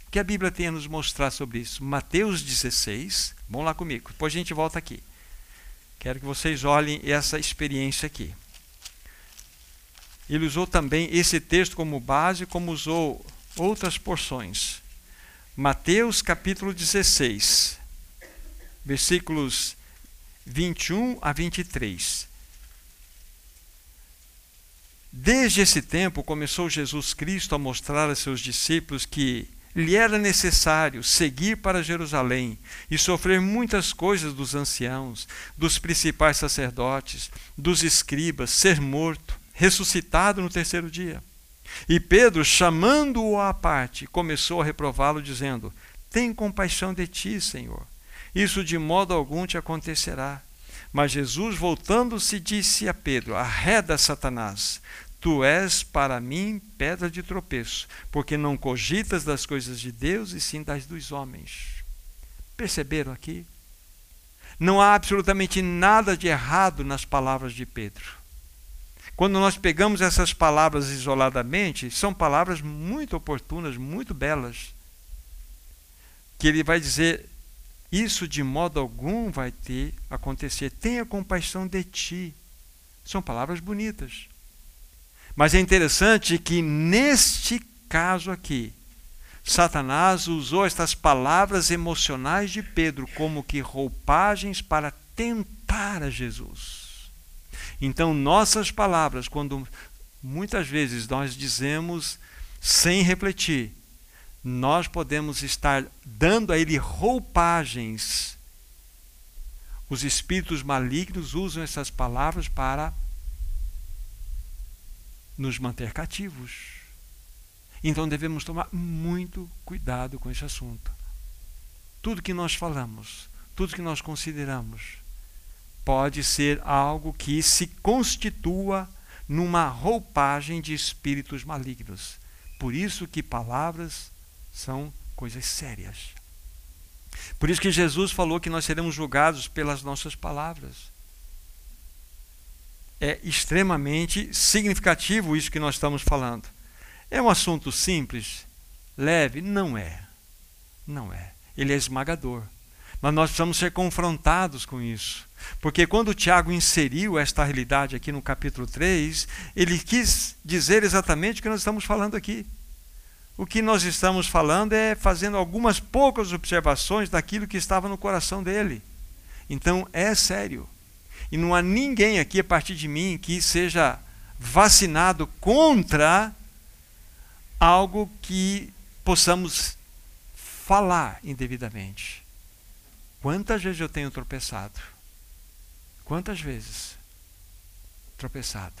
O que a Bíblia tem a nos mostrar sobre isso? Mateus 16, vamos lá comigo, depois a gente volta aqui. Quero que vocês olhem essa experiência aqui. Ele usou também esse texto como base, como usou outras porções. Mateus capítulo 16, versículos 21 a 23. Desde esse tempo começou Jesus Cristo a mostrar a seus discípulos que lhe era necessário seguir para Jerusalém e sofrer muitas coisas dos anciãos, dos principais sacerdotes, dos escribas, ser morto, ressuscitado no terceiro dia. E Pedro, chamando-o à parte, começou a reprová-lo, dizendo: Tem compaixão de ti, Senhor isso de modo algum te acontecerá. Mas Jesus, voltando-se, disse a Pedro: Arreda, Satanás, tu és para mim pedra de tropeço, porque não cogitas das coisas de Deus e sim das dos homens. Perceberam aqui? Não há absolutamente nada de errado nas palavras de Pedro. Quando nós pegamos essas palavras isoladamente, são palavras muito oportunas, muito belas. Que ele vai dizer: isso de modo algum vai ter acontecer. Tenha compaixão de ti. São palavras bonitas. Mas é interessante que neste caso aqui, Satanás usou estas palavras emocionais de Pedro como que roupagens para tentar a Jesus. Então, nossas palavras, quando muitas vezes nós dizemos sem refletir, nós podemos estar dando a ele roupagens. Os espíritos malignos usam essas palavras para nos manter cativos. Então devemos tomar muito cuidado com esse assunto. Tudo que nós falamos, tudo que nós consideramos, pode ser algo que se constitua numa roupagem de espíritos malignos. Por isso que palavras são coisas sérias. Por isso que Jesus falou que nós seremos julgados pelas nossas palavras. É extremamente significativo isso que nós estamos falando. É um assunto simples, leve? Não é. Não é. Ele é esmagador. Mas nós precisamos ser confrontados com isso. Porque quando Tiago inseriu esta realidade aqui no capítulo 3, ele quis dizer exatamente o que nós estamos falando aqui. O que nós estamos falando é fazendo algumas poucas observações daquilo que estava no coração dele. Então é sério. E não há ninguém aqui a partir de mim que seja vacinado contra algo que possamos falar indevidamente. Quantas vezes eu tenho tropeçado? Quantas vezes? Tropeçado.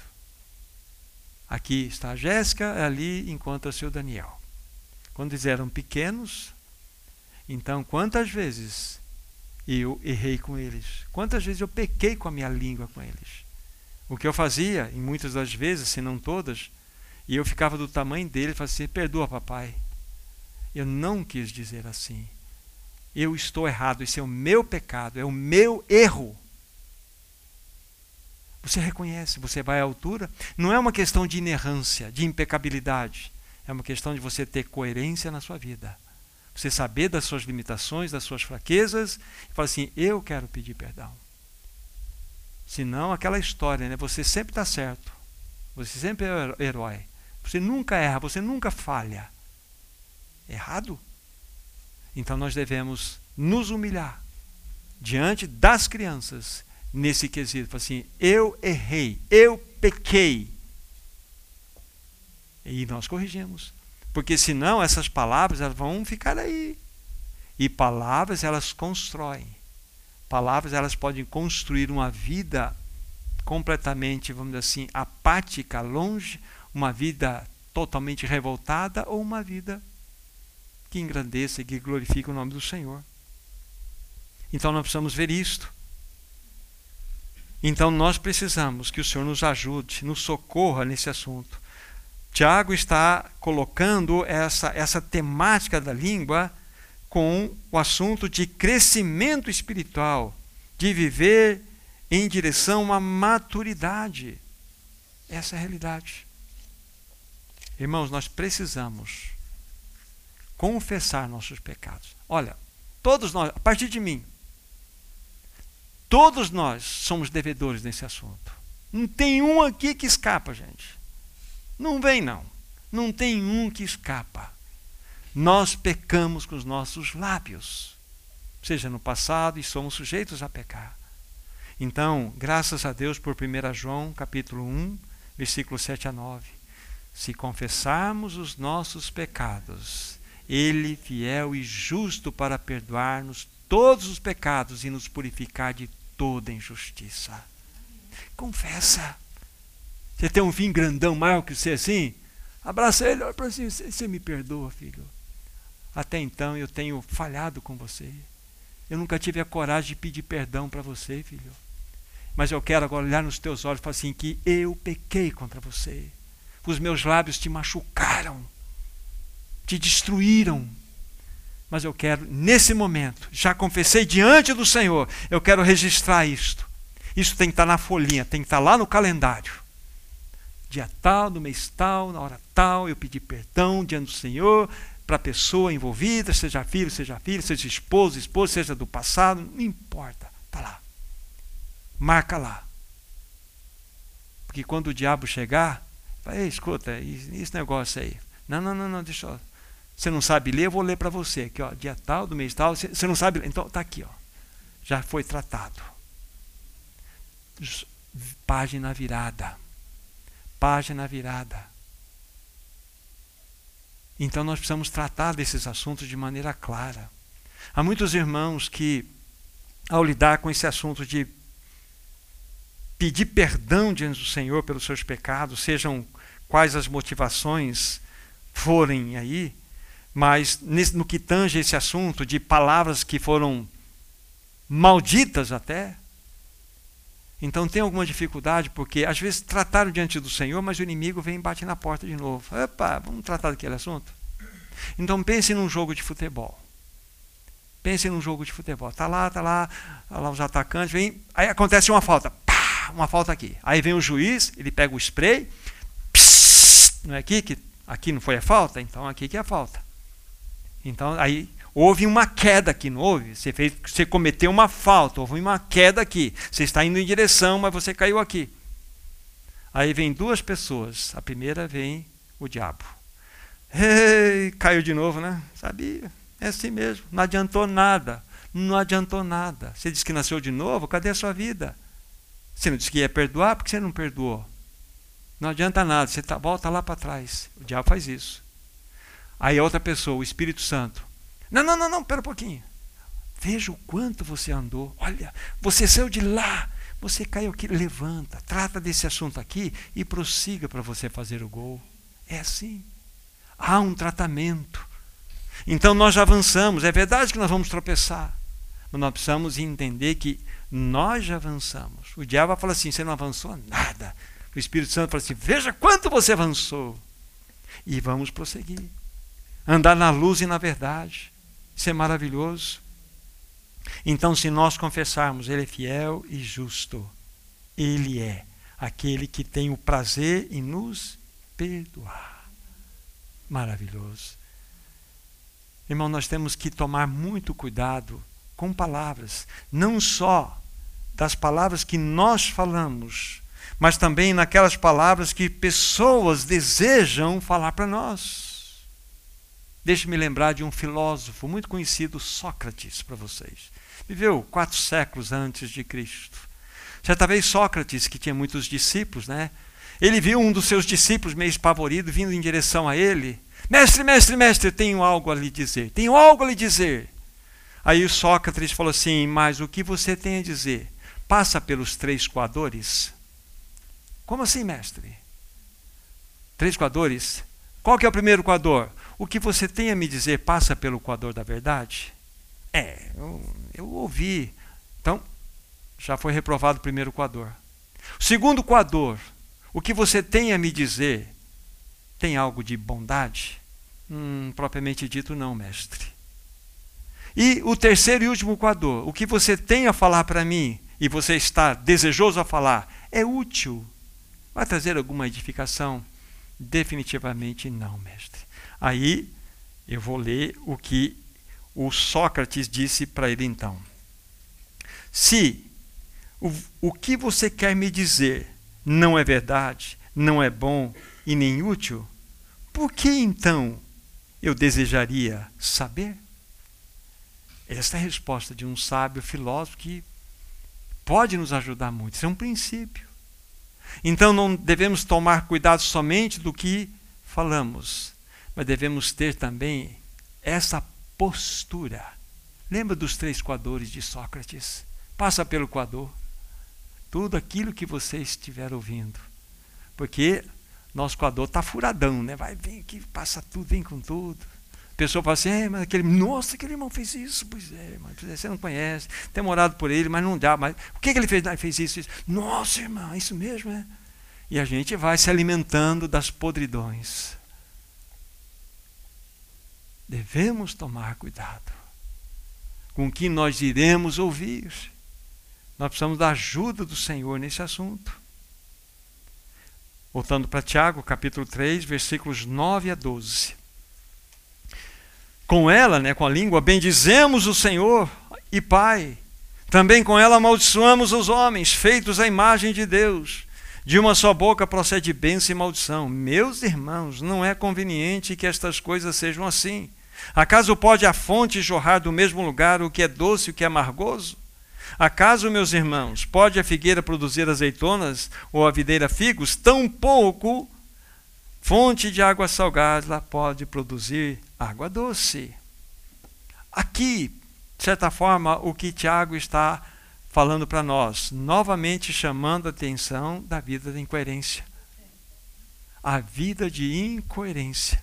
Aqui está a Jéssica, ali encontra-se o Daniel. Quando eles eram pequenos, então quantas vezes eu errei com eles? Quantas vezes eu pequei com a minha língua com eles? O que eu fazia, em muitas das vezes, se não todas, e eu ficava do tamanho dele e falava assim: perdoa, papai. Eu não quis dizer assim. Eu estou errado, esse é o meu pecado, é o meu erro. Você reconhece, você vai à altura. Não é uma questão de inerrância, de impecabilidade. É uma questão de você ter coerência na sua vida. Você saber das suas limitações, das suas fraquezas, e falar assim: eu quero pedir perdão. Senão, aquela história, né? Você sempre está certo. Você sempre é herói. Você nunca erra, você nunca falha. Errado? Então nós devemos nos humilhar diante das crianças nesse quesito. Assim, eu errei, eu pequei. E nós corrigimos. Porque senão essas palavras elas vão ficar aí. E palavras elas constroem. Palavras elas podem construir uma vida completamente, vamos dizer assim, apática, longe, uma vida totalmente revoltada ou uma vida que engrandeça e que glorifique o nome do Senhor. Então nós precisamos ver isto. Então nós precisamos que o Senhor nos ajude, nos socorra nesse assunto. Tiago está colocando essa, essa temática da língua com o assunto de crescimento espiritual, de viver em direção à maturidade. Essa é a realidade. Irmãos, nós precisamos confessar nossos pecados. Olha, todos nós, a partir de mim, todos nós somos devedores nesse assunto. Não tem um aqui que escapa, gente. Não vem, não. Não tem um que escapa. Nós pecamos com os nossos lábios, seja no passado, e somos sujeitos a pecar. Então, graças a Deus por 1 João, capítulo 1, versículo 7 a 9. Se confessarmos os nossos pecados, Ele, fiel e justo para perdoar-nos todos os pecados e nos purificar de toda injustiça. Confessa. Você tem um fim grandão maior que você assim? Abraça ele, olha para si, você me perdoa, filho. Até então eu tenho falhado com você. Eu nunca tive a coragem de pedir perdão para você, filho. Mas eu quero agora olhar nos teus olhos e falar assim: que eu pequei contra você. Os meus lábios te machucaram, te destruíram. Mas eu quero, nesse momento, já confessei diante do Senhor, eu quero registrar isto. Isso tem que estar na folhinha, tem que estar lá no calendário dia tal, no mês tal, na hora tal, eu pedi perdão diante do Senhor para a pessoa envolvida, seja filho, seja filho, seja esposo, esposa, seja do passado, não importa, está lá. Marca lá. Porque quando o diabo chegar, fala, escuta, esse negócio aí. Não, não, não, não, deixa eu. Você não sabe ler, eu vou ler para você. Aqui, ó, dia tal, do mês tal. Você não sabe ler. Então, está aqui, ó. Já foi tratado. Página virada página virada. Então nós precisamos tratar desses assuntos de maneira clara. Há muitos irmãos que, ao lidar com esse assunto de pedir perdão diante do Senhor pelos seus pecados, sejam quais as motivações forem aí, mas no que tange esse assunto de palavras que foram malditas até, então tem alguma dificuldade, porque às vezes trataram diante do Senhor, mas o inimigo vem e bate na porta de novo. Opa, vamos tratar daquele assunto? Então pense num jogo de futebol. Pense num jogo de futebol. Está lá, está lá, tá lá os atacantes, vem, aí acontece uma falta. Pá, uma falta aqui. Aí vem o juiz, ele pega o spray, pss, não é aqui que aqui não foi a falta, então aqui que é a falta. Então aí houve uma queda aqui, não houve? Você fez, você cometeu uma falta, houve uma queda aqui. Você está indo em direção, mas você caiu aqui. Aí vem duas pessoas. A primeira vem o diabo. Ei, caiu de novo, né? Sabia? É assim mesmo. Não adiantou nada. Não adiantou nada. Você disse que nasceu de novo, cadê a sua vida? Você não disse que ia perdoar, porque você não perdoou? Não adianta nada, você tá, volta lá para trás. O diabo faz isso. Aí outra pessoa, o Espírito Santo. Não, não, não, não, pera um pouquinho. Veja o quanto você andou. Olha, você saiu de lá. Você caiu aqui, levanta, trata desse assunto aqui e prossiga para você fazer o gol. É assim. Há um tratamento. Então nós já avançamos. É verdade que nós vamos tropeçar. Mas nós precisamos entender que nós já avançamos. O diabo fala assim: você não avançou nada. O Espírito Santo fala assim: veja quanto você avançou. E vamos prosseguir. Andar na luz e na verdade. Isso é maravilhoso. Então, se nós confessarmos, Ele é fiel e justo, Ele é aquele que tem o prazer em nos perdoar. Maravilhoso. Irmão, nós temos que tomar muito cuidado com palavras, não só das palavras que nós falamos, mas também naquelas palavras que pessoas desejam falar para nós. Deixe-me lembrar de um filósofo muito conhecido, Sócrates, para vocês. Viveu quatro séculos antes de Cristo. Certa vez Sócrates, que tinha muitos discípulos, né? Ele viu um dos seus discípulos meio espavorido vindo em direção a ele. Mestre, mestre, mestre, tenho algo a lhe dizer. Tenho algo a lhe dizer. Aí Sócrates falou assim: Mas o que você tem a dizer? Passa pelos três coadores. Como assim, mestre? Três coadores? Qual que é o primeiro coador? O que você tem a me dizer passa pelo coador da verdade? É, eu, eu ouvi. Então, já foi reprovado o primeiro coador. O segundo coador, o que você tem a me dizer tem algo de bondade? Hum, propriamente dito, não, mestre. E o terceiro e último coador, o que você tem a falar para mim e você está desejoso a falar, é útil? Vai trazer alguma edificação? Definitivamente não, mestre. Aí eu vou ler o que o Sócrates disse para ele então. Se o, o que você quer me dizer não é verdade, não é bom e nem útil, por que então eu desejaria saber? Esta é a resposta de um sábio filósofo que pode nos ajudar muito. Isso é um princípio. Então não devemos tomar cuidado somente do que falamos, mas devemos ter também essa postura. Lembra dos três coadores de Sócrates? Passa pelo coador. Tudo aquilo que você estiver ouvindo. Porque nosso coador está furadão, né? Vai, vem aqui, passa tudo, vem com tudo. A pessoa fala assim, é, mas aquele, nossa, aquele irmão fez isso. Pois é, mas você não conhece. Tem morado por ele, mas não dá. Mas o que, que ele fez? Ele fez isso, isso. Nossa, irmão, isso mesmo, é? E a gente vai se alimentando das podridões devemos tomar cuidado com o que nós iremos ouvir. Nós precisamos da ajuda do Senhor nesse assunto. Voltando para Tiago, capítulo 3, versículos 9 a 12. Com ela, né, com a língua, bendizemos o Senhor e Pai. Também com ela amaldiçoamos os homens, feitos à imagem de Deus. De uma só boca procede bênção e maldição. Meus irmãos, não é conveniente que estas coisas sejam assim. Acaso pode a fonte jorrar do mesmo lugar o que é doce e o que é amargoso? Acaso, meus irmãos, pode a figueira produzir azeitonas ou a videira figos? Tampouco fonte de água salgada pode produzir água doce. Aqui, de certa forma, o que Tiago está falando para nós, novamente chamando a atenção da vida de incoerência. A vida de incoerência.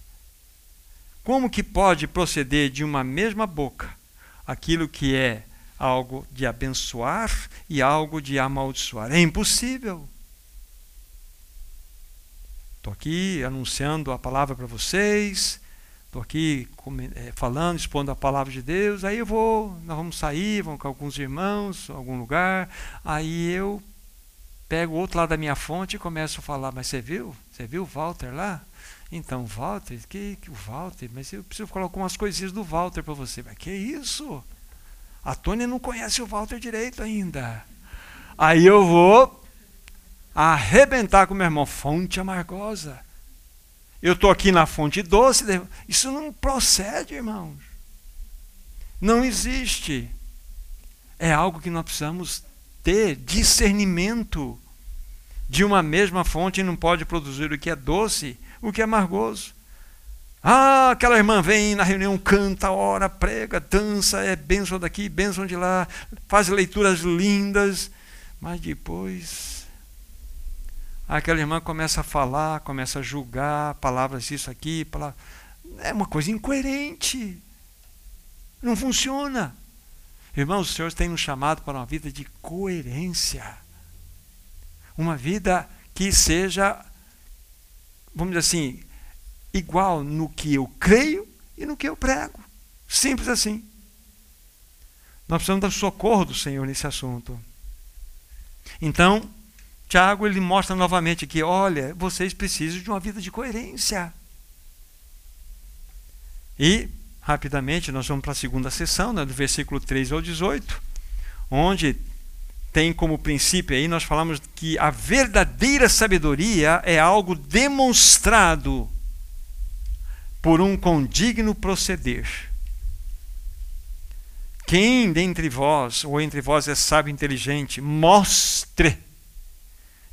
Como que pode proceder de uma mesma boca aquilo que é algo de abençoar e algo de amaldiçoar? É impossível. Estou aqui anunciando a palavra para vocês, estou aqui é, falando, expondo a palavra de Deus, aí eu vou, nós vamos sair, vamos com alguns irmãos, algum lugar, aí eu pego o outro lado da minha fonte e começo a falar, mas você viu? Você viu o Walter lá? Então, Walter, que, que o Walter, mas eu preciso colocar umas coisinhas do Walter para você. Mas que isso? A Tônia não conhece o Walter direito ainda. Aí eu vou arrebentar com meu irmão, fonte amargosa. Eu estou aqui na fonte doce. Isso não procede, irmãos. Não existe. É algo que nós precisamos ter discernimento de uma mesma fonte não pode produzir o que é doce, o que é amargoso. Ah, aquela irmã vem na reunião, canta, ora, prega, dança, é bênção daqui, bênção de lá, faz leituras lindas, mas depois aquela irmã começa a falar, começa a julgar palavras isso aqui, palavras... é uma coisa incoerente. Não funciona. Irmãos, o Senhor tem nos chamado para uma vida de coerência. Uma vida que seja, vamos dizer assim, igual no que eu creio e no que eu prego. Simples assim. Nós precisamos do socorro do Senhor nesse assunto. Então, Tiago ele mostra novamente que, olha, vocês precisam de uma vida de coerência. E, rapidamente, nós vamos para a segunda sessão, né, do versículo 3 ao 18, onde tem como princípio aí, nós falamos que a verdadeira sabedoria é algo demonstrado por um condigno proceder. Quem dentre vós, ou entre vós, é sábio e inteligente, mostre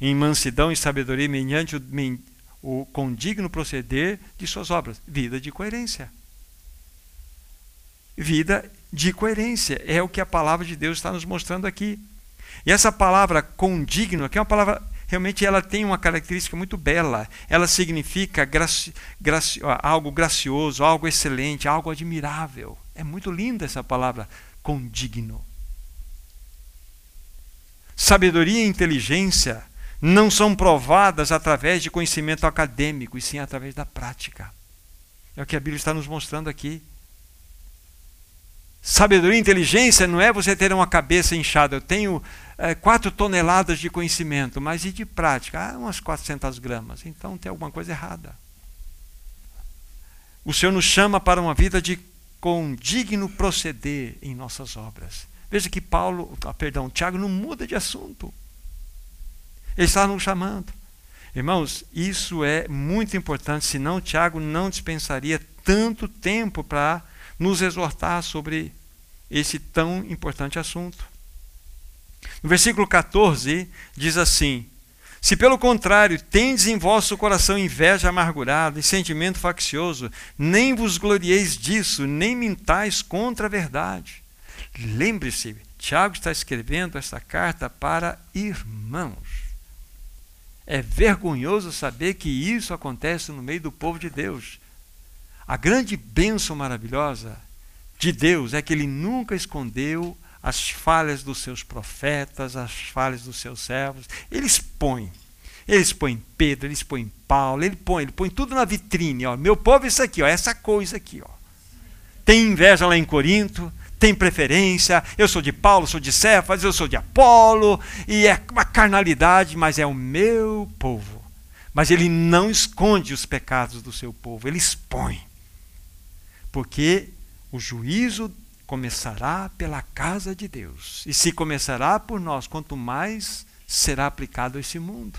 em mansidão e sabedoria mediante o, o condigno proceder de suas obras. Vida de coerência. Vida de coerência. É o que a palavra de Deus está nos mostrando aqui. E essa palavra condigno, que é uma palavra realmente ela tem uma característica muito bela. Ela significa graci, graci, algo gracioso, algo excelente, algo admirável. É muito linda essa palavra, condigno. Sabedoria e inteligência não são provadas através de conhecimento acadêmico, e sim através da prática. É o que a Bíblia está nos mostrando aqui. Sabedoria e inteligência não é você ter uma cabeça inchada. Eu tenho é, quatro toneladas de conhecimento, mas e de prática? Ah, umas 400 gramas. Então tem alguma coisa errada. O Senhor nos chama para uma vida de condigno proceder em nossas obras. Veja que Paulo, ah, perdão, Tiago não muda de assunto. Ele está nos chamando. Irmãos, isso é muito importante, senão Tiago não dispensaria tanto tempo para nos exortar sobre esse tão importante assunto. No versículo 14 diz assim: Se pelo contrário tendes em vosso coração inveja amargurada e sentimento faccioso, nem vos glorieis disso, nem mintais contra a verdade. Lembre-se, Tiago está escrevendo esta carta para irmãos. É vergonhoso saber que isso acontece no meio do povo de Deus. A grande bênção maravilhosa de Deus é que ele nunca escondeu as falhas dos seus profetas, as falhas dos seus servos. Ele expõe. Ele expõe Pedro, ele expõe Paulo, ele põe, ele põe tudo na vitrine. Ó. Meu povo, isso aqui, ó, essa coisa aqui. Ó. Tem inveja lá em Corinto, tem preferência. Eu sou de Paulo, sou de Cefas, eu sou de Apolo, e é uma carnalidade, mas é o meu povo. Mas ele não esconde os pecados do seu povo, ele expõe. Porque o juízo começará pela casa de Deus. E se começará por nós, quanto mais será aplicado a esse mundo.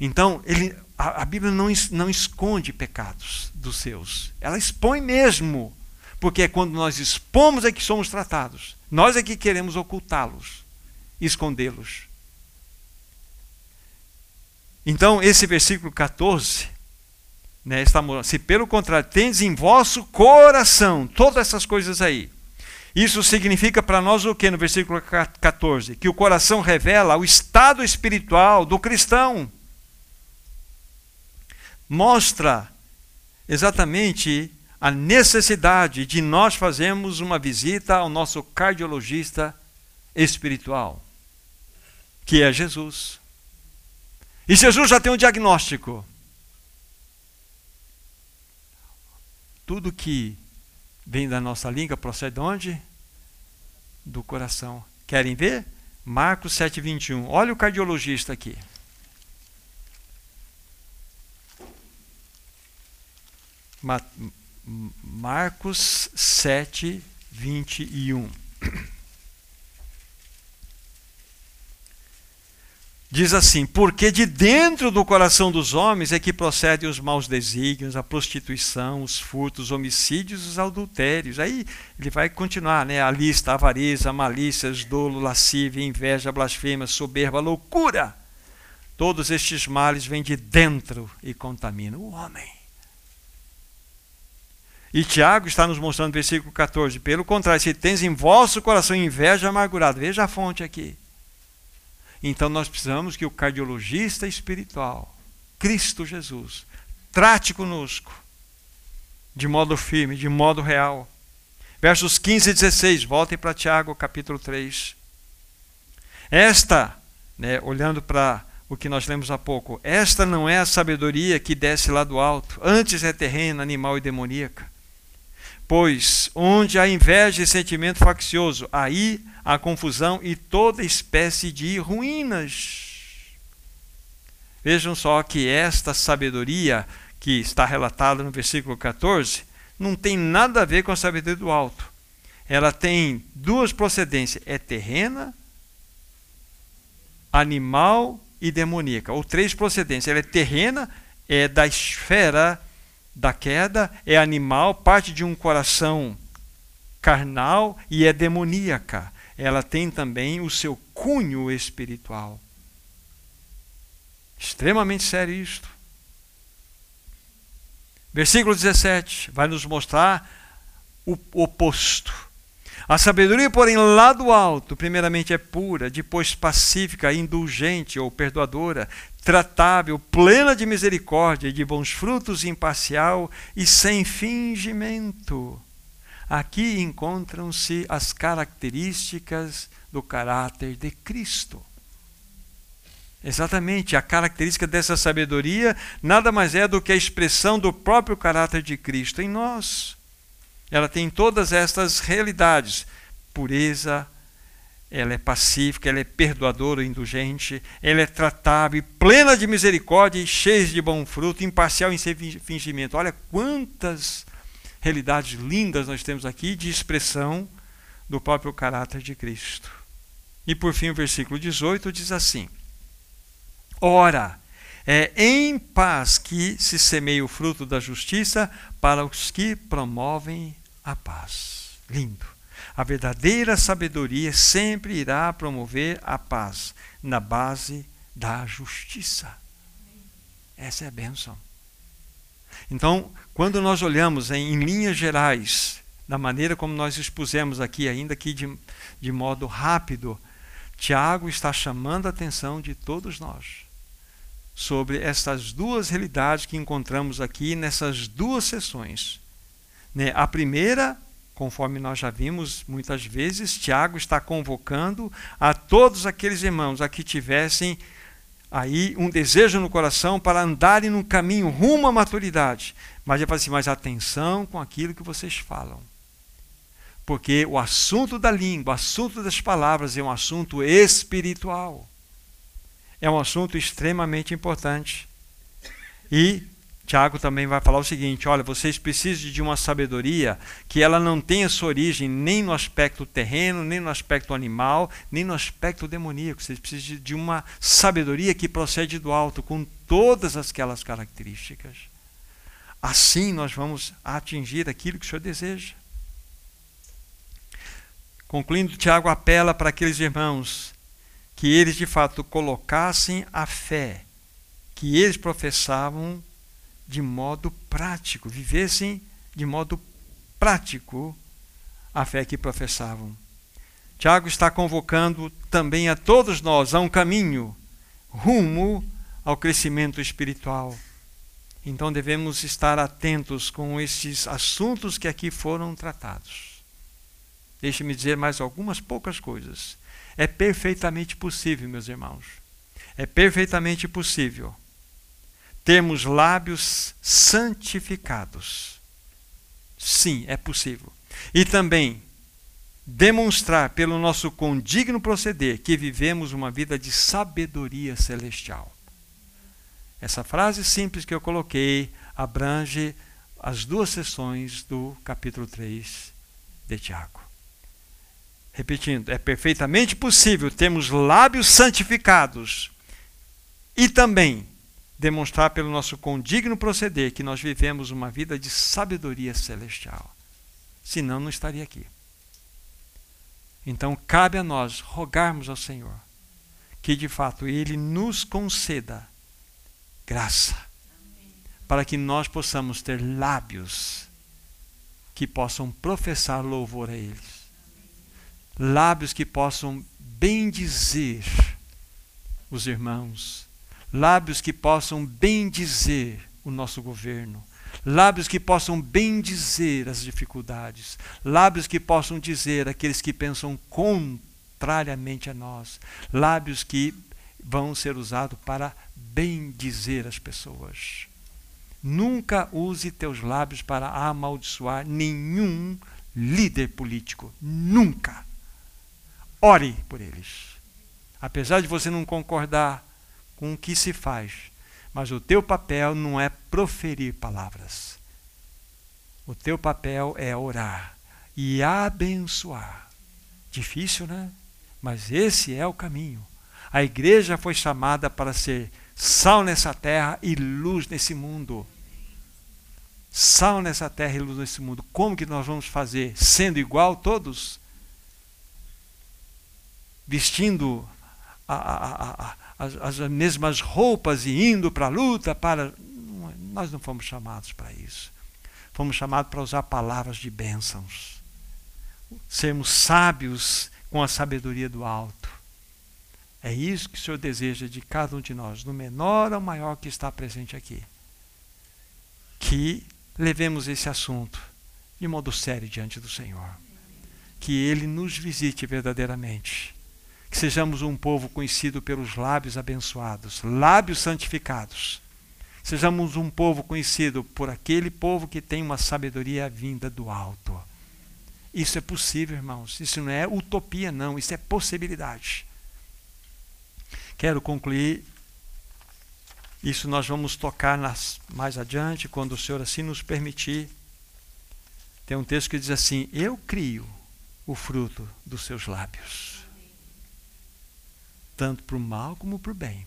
Então, ele, a, a Bíblia não, não esconde pecados dos seus. Ela expõe mesmo. Porque é quando nós expomos é que somos tratados. Nós é que queremos ocultá-los, escondê-los. Então, esse versículo 14 né, se pelo contrário, tendes em vosso coração todas essas coisas aí. Isso significa para nós o que no versículo 14? Que o coração revela o estado espiritual do cristão. Mostra exatamente a necessidade de nós fazermos uma visita ao nosso cardiologista espiritual, que é Jesus. E Jesus já tem um diagnóstico. Tudo que vem da nossa língua procede de onde? Do coração. Querem ver? Marcos 7, 21. Olha o cardiologista aqui. Marcos 7, 21. Diz assim: Porque de dentro do coração dos homens é que procedem os maus desígnios, a prostituição, os furtos, os homicídios, os adultérios. Aí ele vai continuar, né? A lista: avareza, malícia, dolo, lascívia, inveja, blasfêmia, soberba, loucura. Todos estes males vêm de dentro e contaminam o homem. E Tiago está nos mostrando versículo 14: Pelo contrário, se tens em vosso coração inveja amargurada, veja a fonte aqui então nós precisamos que o cardiologista espiritual, Cristo Jesus, trate conosco de modo firme, de modo real. Versos 15 e 16, voltem para Tiago, capítulo 3. Esta, né, olhando para o que nós lemos há pouco, esta não é a sabedoria que desce lá do alto, antes é terrena, animal e demoníaca. Pois onde há inveja e sentimento faccioso, aí a confusão e toda espécie de ruínas. Vejam só que esta sabedoria que está relatada no versículo 14 não tem nada a ver com a sabedoria do alto. Ela tem duas procedências: é terrena, animal e demoníaca. Ou três procedências. Ela é terrena, é da esfera da queda, é animal, parte de um coração carnal e é demoníaca ela tem também o seu cunho espiritual. Extremamente sério isto. Versículo 17 vai nos mostrar o oposto. A sabedoria, porém, lá do alto, primeiramente é pura, depois pacífica, indulgente ou perdoadora, tratável, plena de misericórdia e de bons frutos, imparcial e sem fingimento. Aqui encontram-se as características do caráter de Cristo. Exatamente, a característica dessa sabedoria nada mais é do que a expressão do próprio caráter de Cristo em nós. Ela tem todas estas realidades: pureza, ela é pacífica, ela é perdoadora, indulgente, ela é tratável, plena de misericórdia e cheia de bom fruto, imparcial em sem fingimento. Olha quantas realidades lindas nós temos aqui de expressão do próprio caráter de Cristo. E por fim, o versículo 18 diz assim: Ora, é em paz que se semeia o fruto da justiça para os que promovem a paz. Lindo. A verdadeira sabedoria sempre irá promover a paz na base da justiça. Essa é a bênção. Então, quando nós olhamos em, em linhas gerais, da maneira como nós expusemos aqui, ainda que de, de modo rápido, Tiago está chamando a atenção de todos nós sobre essas duas realidades que encontramos aqui nessas duas sessões. Né? A primeira, conforme nós já vimos muitas vezes, Tiago está convocando a todos aqueles irmãos a que tivessem aí um desejo no coração para andarem num caminho rumo à maturidade. Mas ele fala assim, atenção com aquilo que vocês falam. Porque o assunto da língua, o assunto das palavras é um assunto espiritual. É um assunto extremamente importante. E Tiago também vai falar o seguinte: olha, vocês precisam de uma sabedoria que ela não tenha sua origem nem no aspecto terreno, nem no aspecto animal, nem no aspecto demoníaco. Vocês precisam de uma sabedoria que procede do alto, com todas aquelas características. Assim nós vamos atingir aquilo que o Senhor deseja. Concluindo, Tiago apela para aqueles irmãos que eles de fato colocassem a fé que eles professavam de modo prático, vivessem de modo prático a fé que professavam. Tiago está convocando também a todos nós a um caminho rumo ao crescimento espiritual. Então devemos estar atentos com esses assuntos que aqui foram tratados. Deixe-me dizer mais algumas poucas coisas. É perfeitamente possível, meus irmãos. É perfeitamente possível termos lábios santificados. Sim, é possível. E também demonstrar pelo nosso condigno proceder que vivemos uma vida de sabedoria celestial. Essa frase simples que eu coloquei abrange as duas sessões do capítulo 3 de Tiago. Repetindo, é perfeitamente possível termos lábios santificados e também demonstrar pelo nosso condigno proceder que nós vivemos uma vida de sabedoria celestial. Senão, não estaria aqui. Então, cabe a nós rogarmos ao Senhor que, de fato, Ele nos conceda graça para que nós possamos ter lábios que possam professar louvor a eles. Lábios que possam bendizer os irmãos. Lábios que possam bendizer o nosso governo. Lábios que possam bendizer as dificuldades. Lábios que possam dizer aqueles que pensam contrariamente a nós. Lábios que vão ser usados para bendizer as pessoas. Nunca use teus lábios para amaldiçoar nenhum líder político. Nunca. Ore por eles. Apesar de você não concordar com o que se faz, mas o teu papel não é proferir palavras. O teu papel é orar e abençoar. Difícil, né? Mas esse é o caminho. A igreja foi chamada para ser sal nessa terra e luz nesse mundo. Sal nessa terra e luz nesse mundo. Como que nós vamos fazer? Sendo igual todos? Vestindo a, a, a, as, as, mesmas roupas e indo para a luta para. Nós não fomos chamados para isso. Fomos chamados para usar palavras de bênçãos. Sermos sábios com a sabedoria do alto é isso que o Senhor deseja de cada um de nós, no menor ou maior que está presente aqui. Que levemos esse assunto de modo sério diante do Senhor. Que Ele nos visite verdadeiramente. Que sejamos um povo conhecido pelos lábios abençoados, lábios santificados. Sejamos um povo conhecido por aquele povo que tem uma sabedoria vinda do alto. Isso é possível, irmãos. Isso não é utopia, não. Isso é possibilidade. Quero concluir. Isso nós vamos tocar nas, mais adiante, quando o Senhor assim nos permitir. Tem um texto que diz assim: Eu crio o fruto dos seus lábios, tanto para o mal como para o bem.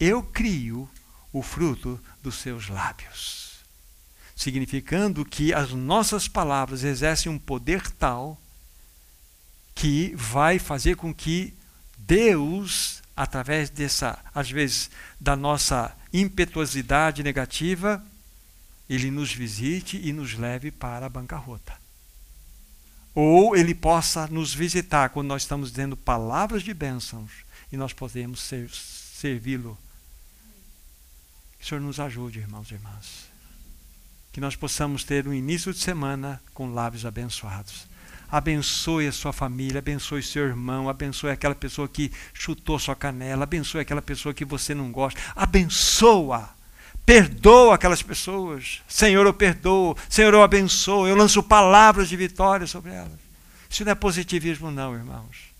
Eu crio o fruto dos seus lábios. Significando que as nossas palavras exercem um poder tal que vai fazer com que Deus através dessa, às vezes, da nossa impetuosidade negativa, ele nos visite e nos leve para a bancarrota. Ou ele possa nos visitar quando nós estamos dizendo palavras de bênçãos e nós podemos ser, servi-lo. Que o Senhor nos ajude, irmãos e irmãs. Que nós possamos ter um início de semana com lábios abençoados abençoe a sua família, abençoe seu irmão, abençoe aquela pessoa que chutou sua canela, abençoe aquela pessoa que você não gosta, abençoa. Perdoa aquelas pessoas. Senhor, eu perdoo. Senhor, eu abençoo. Eu lanço palavras de vitória sobre elas. Isso não é positivismo, não, irmãos.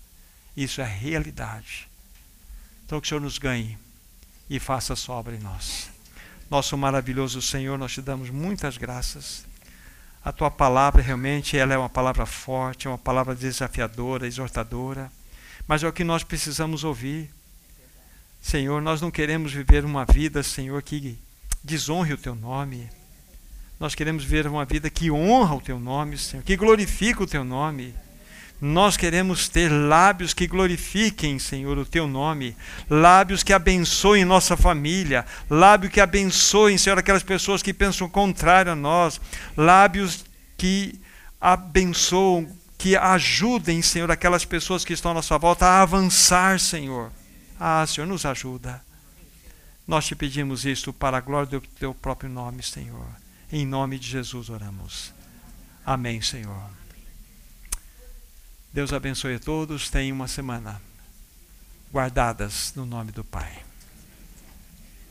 Isso é realidade. Então, que o Senhor nos ganhe e faça sua obra em nós. Nosso maravilhoso Senhor, nós te damos muitas graças a tua palavra realmente ela é uma palavra forte, é uma palavra desafiadora, exortadora, mas é o que nós precisamos ouvir. Senhor, nós não queremos viver uma vida, Senhor, que desonre o teu nome. Nós queremos viver uma vida que honra o teu nome, Senhor, que glorifica o teu nome. Nós queremos ter lábios que glorifiquem, Senhor, o teu nome, lábios que abençoem nossa família, lábios que abençoem, Senhor, aquelas pessoas que pensam contrário a nós, lábios que abençoam, que ajudem, Senhor, aquelas pessoas que estão à nossa volta a avançar, Senhor. Ah, Senhor, nos ajuda. Nós te pedimos isto para a glória do teu próprio nome, Senhor. Em nome de Jesus oramos. Amém, Senhor. Deus abençoe a todos. Tenham uma semana guardadas no nome do Pai.